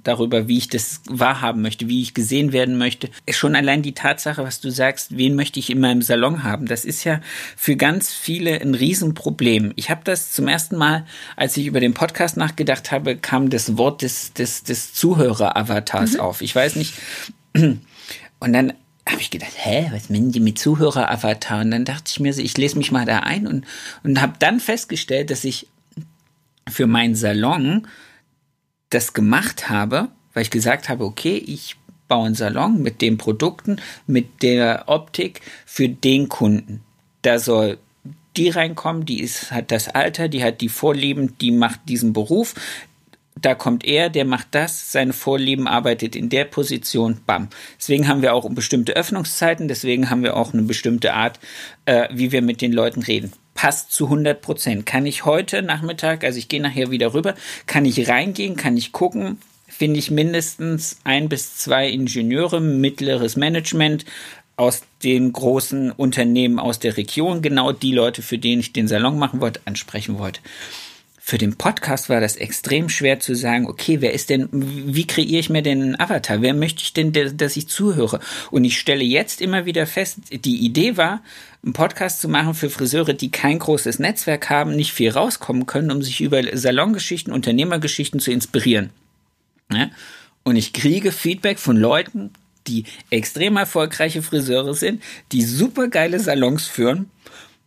darüber, wie ich das wahrhaben möchte, wie ich gesehen werden möchte. Schon allein die Tatsache, was du sagst, wen möchte ich in meinem Salon haben, das ist ja für ganz viele ein Riesenproblem. Ich habe das zum ersten Mal, als ich über den Podcast nachgedacht habe, kam das Wort des, des, des Zuhörer-Avatars mhm. auf. Ich weiß nicht. Und dann habe ich gedacht, hä, was meinen die mit Zuhörer-Avatar? Und dann dachte ich mir, ich lese mich mal da ein und, und habe dann festgestellt, dass ich für meinen Salon das gemacht habe, weil ich gesagt habe, okay, ich baue einen Salon mit den Produkten, mit der Optik für den Kunden. Da soll die reinkommen, die ist, hat das Alter, die hat die Vorlieben, die macht diesen Beruf. Da kommt er, der macht das, seine Vorlieben arbeitet in der Position, bam. Deswegen haben wir auch bestimmte Öffnungszeiten, deswegen haben wir auch eine bestimmte Art, äh, wie wir mit den Leuten reden passt zu 100 Prozent. Kann ich heute Nachmittag, also ich gehe nachher wieder rüber, kann ich reingehen, kann ich gucken, finde ich mindestens ein bis zwei Ingenieure, mittleres Management aus den großen Unternehmen aus der Region, genau die Leute, für denen ich den Salon machen wollte, ansprechen wollte. Für den Podcast war das extrem schwer zu sagen, okay, wer ist denn, wie kreiere ich mir denn einen Avatar? Wer möchte ich denn, dass ich zuhöre? Und ich stelle jetzt immer wieder fest, die Idee war, einen Podcast zu machen für Friseure, die kein großes Netzwerk haben, nicht viel rauskommen können, um sich über Salongeschichten, Unternehmergeschichten zu inspirieren. Ja? Und ich kriege Feedback von Leuten, die extrem erfolgreiche Friseure sind, die super geile Salons führen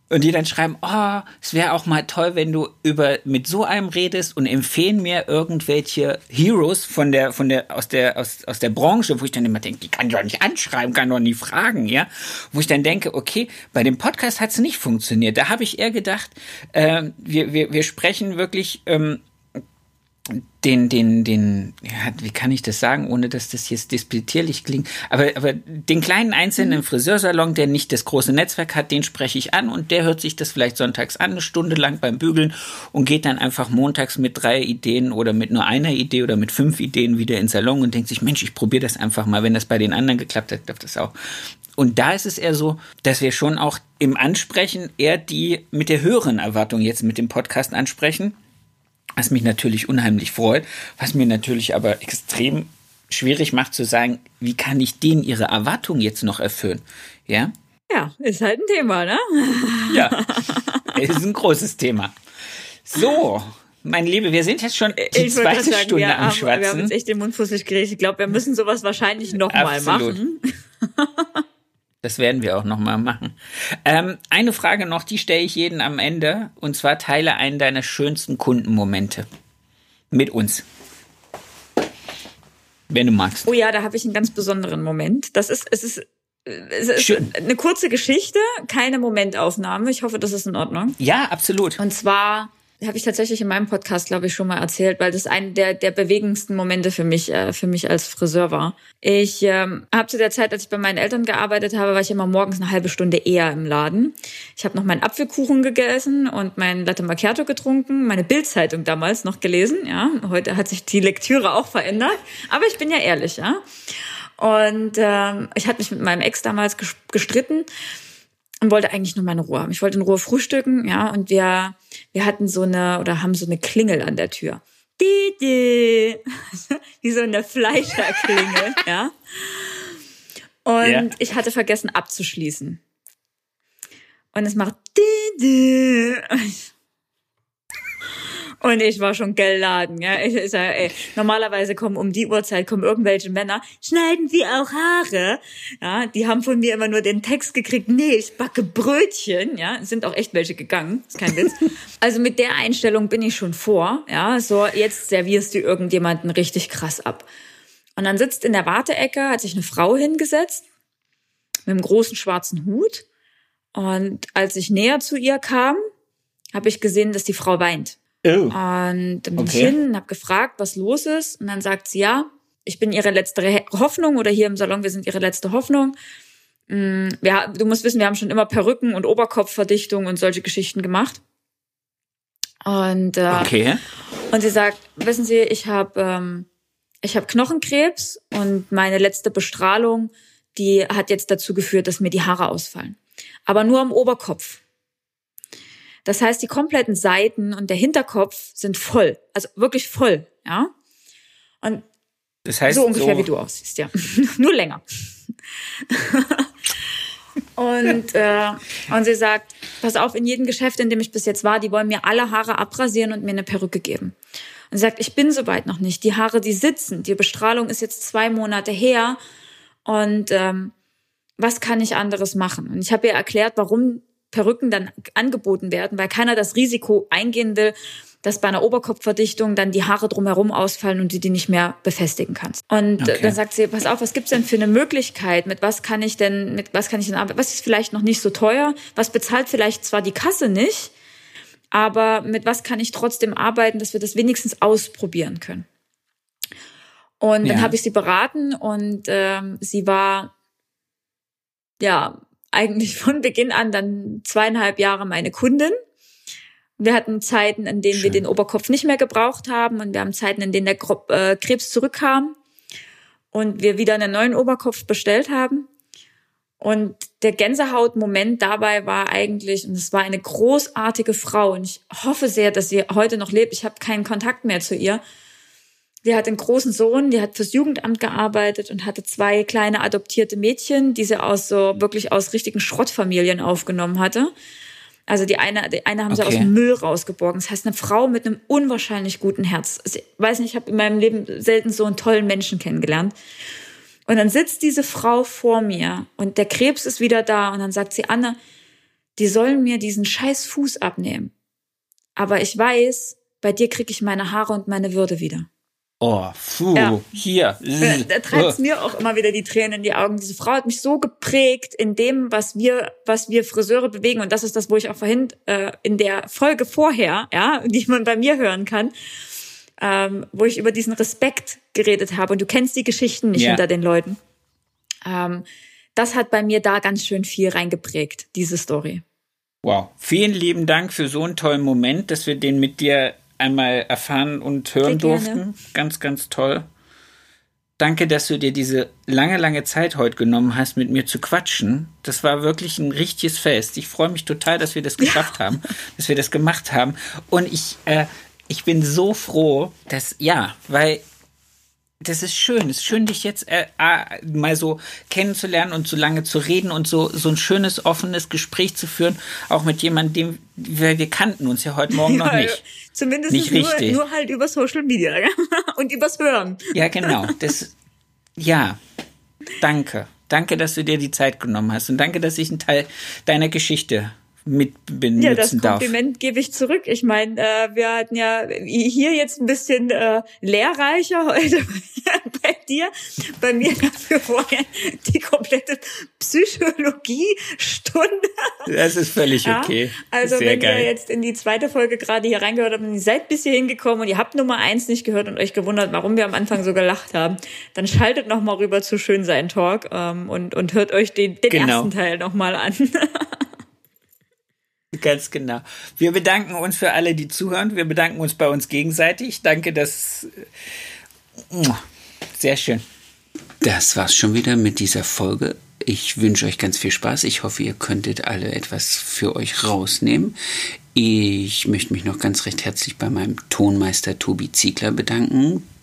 und die dann schreiben, oh, es wäre auch mal toll, wenn du über mit so einem redest und empfehlen mir irgendwelche Heroes von der von der aus der aus, aus der Branche, wo ich dann immer denke, die kann ich doch nicht anschreiben, kann doch nie fragen, ja, wo ich dann denke, okay, bei dem Podcast hat es nicht funktioniert. Da habe ich eher gedacht, äh, wir, wir wir sprechen wirklich ähm, den, den, den, ja, wie kann ich das sagen, ohne dass das jetzt disputierlich klingt, aber, aber den kleinen einzelnen mhm. Friseursalon, der nicht das große Netzwerk hat, den spreche ich an und der hört sich das vielleicht sonntags an, eine Stunde lang beim Bügeln und geht dann einfach montags mit drei Ideen oder mit nur einer Idee oder mit fünf Ideen wieder ins Salon und denkt sich, Mensch, ich probiere das einfach mal. Wenn das bei den anderen geklappt hat, klappt das auch. Und da ist es eher so, dass wir schon auch im Ansprechen eher die mit der höheren Erwartung jetzt mit dem Podcast ansprechen was mich natürlich unheimlich freut, was mir natürlich aber extrem schwierig macht zu sagen, wie kann ich denen ihre Erwartungen jetzt noch erfüllen? Ja? Ja, ist halt ein Thema, ne? *laughs* Ja, ist ein großes Thema. So, mein Liebe, wir sind jetzt schon die ich zweite sagen, Stunde am haben, Schwatzen. Wir haben jetzt echt den Mund fusselig geredet. Ich glaube, wir müssen sowas wahrscheinlich nochmal machen. *laughs* Das werden wir auch nochmal machen. Ähm, eine Frage noch, die stelle ich jeden am Ende. Und zwar teile einen deiner schönsten Kundenmomente mit uns. Wenn du magst. Oh ja, da habe ich einen ganz besonderen Moment. Das ist, es ist, es ist Schön. eine kurze Geschichte, keine Momentaufnahme. Ich hoffe, das ist in Ordnung. Ja, absolut. Und zwar habe ich tatsächlich in meinem Podcast, glaube ich, schon mal erzählt, weil das einer der, der bewegendsten Momente für mich, äh, für mich als Friseur war. Ich ähm, habe zu der Zeit, als ich bei meinen Eltern gearbeitet habe, war ich immer morgens eine halbe Stunde eher im Laden. Ich habe noch meinen Apfelkuchen gegessen und mein Latte Macchiato getrunken, meine Bildzeitung damals noch gelesen. Ja, heute hat sich die Lektüre auch verändert, aber ich bin ja ehrlich, ja. Und ähm, ich hatte mich mit meinem Ex damals gestritten und wollte eigentlich nur meine Ruhe haben. Ich wollte in Ruhe frühstücken, ja, und wir, wir hatten so eine, oder haben so eine Klingel an der Tür. Die, die. *laughs* Wie so eine Fleischerklingel, *laughs* ja. Und ja. ich hatte vergessen abzuschließen. Und es macht die, die. Und ich war schon geladen, ja. Ich, ich sag, ey, normalerweise kommen um die Uhrzeit kommen irgendwelche Männer, schneiden Sie auch Haare? Ja, die haben von mir immer nur den Text gekriegt, nee, ich backe Brötchen, ja. Sind auch echt welche gegangen, ist kein Witz. *laughs* Also mit der Einstellung bin ich schon vor, ja. So, jetzt servierst du irgendjemanden richtig krass ab. Und dann sitzt in der Warteecke, hat sich eine Frau hingesetzt, mit einem großen schwarzen Hut. Und als ich näher zu ihr kam, habe ich gesehen, dass die Frau weint. Oh. Und dann bin okay. ich hin und habe gefragt, was los ist. Und dann sagt sie, ja, ich bin ihre letzte Hoffnung oder hier im Salon, wir sind ihre letzte Hoffnung. Mm, ja, du musst wissen, wir haben schon immer Perücken und Oberkopfverdichtung und solche Geschichten gemacht. Und, äh, okay. und sie sagt, wissen Sie, ich habe ähm, ich habe Knochenkrebs und meine letzte Bestrahlung, die hat jetzt dazu geführt, dass mir die Haare ausfallen. Aber nur am Oberkopf. Das heißt, die kompletten Seiten und der Hinterkopf sind voll, also wirklich voll, ja. Und das heißt so ungefähr so wie du aussiehst, ja, *laughs* nur länger. *laughs* Und, äh, und sie sagt, pass auf, in jedem Geschäft, in dem ich bis jetzt war, die wollen mir alle Haare abrasieren und mir eine Perücke geben. Und sie sagt, ich bin soweit noch nicht. Die Haare, die sitzen. Die Bestrahlung ist jetzt zwei Monate her. Und ähm, was kann ich anderes machen? Und ich habe ihr erklärt, warum Perücken dann angeboten werden, weil keiner das Risiko eingehen will, dass bei einer Oberkopfverdichtung dann die Haare drumherum ausfallen und du die nicht mehr befestigen kannst. Und okay. dann sagt sie, pass auf, was gibt's denn für eine Möglichkeit? Mit was kann ich denn, mit was kann ich denn arbeiten? Was ist vielleicht noch nicht so teuer? Was bezahlt vielleicht zwar die Kasse nicht, aber mit was kann ich trotzdem arbeiten, dass wir das wenigstens ausprobieren können? Und ja. dann habe ich sie beraten und ähm, sie war ja eigentlich von Beginn an dann zweieinhalb Jahre meine Kundin. Wir hatten Zeiten, in denen Schön. wir den Oberkopf nicht mehr gebraucht haben und wir haben Zeiten, in denen der äh, Krebs zurückkam und wir wieder einen neuen Oberkopf bestellt haben. Und der Gänsehautmoment dabei war eigentlich, und es war eine großartige Frau, und ich hoffe sehr, dass sie heute noch lebt. Ich habe keinen Kontakt mehr zu ihr. Die hat einen großen Sohn, die hat fürs Jugendamt gearbeitet und hatte zwei kleine adoptierte Mädchen, die sie aus so wirklich aus richtigen Schrottfamilien aufgenommen hatte. Also die eine, die eine haben okay. sie aus dem Müll rausgeborgen. Das heißt, eine Frau mit einem unwahrscheinlich guten Herz. Ich weiß nicht, ich habe in meinem Leben selten so einen tollen Menschen kennengelernt. Und dann sitzt diese Frau vor mir und der Krebs ist wieder da und dann sagt sie, Anne, die sollen mir diesen scheiß Fuß abnehmen. Aber ich weiß, bei dir kriege ich meine Haare und meine Würde wieder. Oh, puh, ja. hier. Da, treibt mir auch immer wieder die Tränen in die Augen. Diese Frau hat mich so geprägt in dem, was wir, was wir Friseure bewegen. Und das ist das, wo ich auch vorhin äh, in der Folge vorher, ja, die man bei mir hören kann, ähm, wo ich über diesen Respekt geredet habe. Und du kennst die Geschichten nicht yeah. hinter den Leuten. Ähm, das hat bei mir da ganz schön viel reingeprägt, diese Story. Wow. Vielen lieben Dank für so einen tollen Moment, dass wir den mit dir einmal erfahren und hören durften. Ganz, ganz toll. Danke, dass du dir diese lange, lange Zeit heute genommen hast, mit mir zu quatschen. Das war wirklich ein richtiges Fest. Ich freue mich total, dass wir das geschafft ja. haben, dass wir das gemacht haben. Und ich, äh, ich bin so froh, dass, ja, weil das ist schön. Es ist schön, dich jetzt äh, äh, mal so kennenzulernen und so lange zu reden und so, so ein schönes, offenes Gespräch zu führen, auch mit jemandem, dem wir, wir kannten uns ja heute Morgen noch nicht. Zumindest nicht nur, richtig. nur halt über Social Media *laughs* und übers Hören. Ja, genau. Das, ja, danke. Danke, dass du dir die Zeit genommen hast und danke, dass ich ein Teil deiner Geschichte mit benutzen Ja, das darf. Kompliment gebe ich zurück. Ich meine, äh, wir hatten ja hier jetzt ein bisschen äh, lehrreicher heute *laughs* bei dir. Bei mir dafür vorher die komplette Psychologie-Stunde. Das ist völlig okay. Ja, also Sehr wenn geil. ihr jetzt in die zweite Folge gerade hier reingehört habt und ihr seid bis hier hingekommen und ihr habt Nummer eins nicht gehört und euch gewundert, warum wir am Anfang so gelacht haben, dann schaltet noch mal rüber zu Schön sein Talk ähm, und, und hört euch den, den genau. ersten Teil noch mal an. *laughs* *laughs* Ganz genau. Wir bedanken uns für alle, die zuhören. Wir bedanken uns bei uns gegenseitig. Danke, dass. Äh, sehr schön. Das war's schon wieder mit dieser Folge. Ich wünsche euch ganz viel Spaß. Ich hoffe, ihr könntet alle etwas für euch rausnehmen. Ich möchte mich noch ganz recht herzlich bei meinem Tonmeister Tobi Ziegler bedanken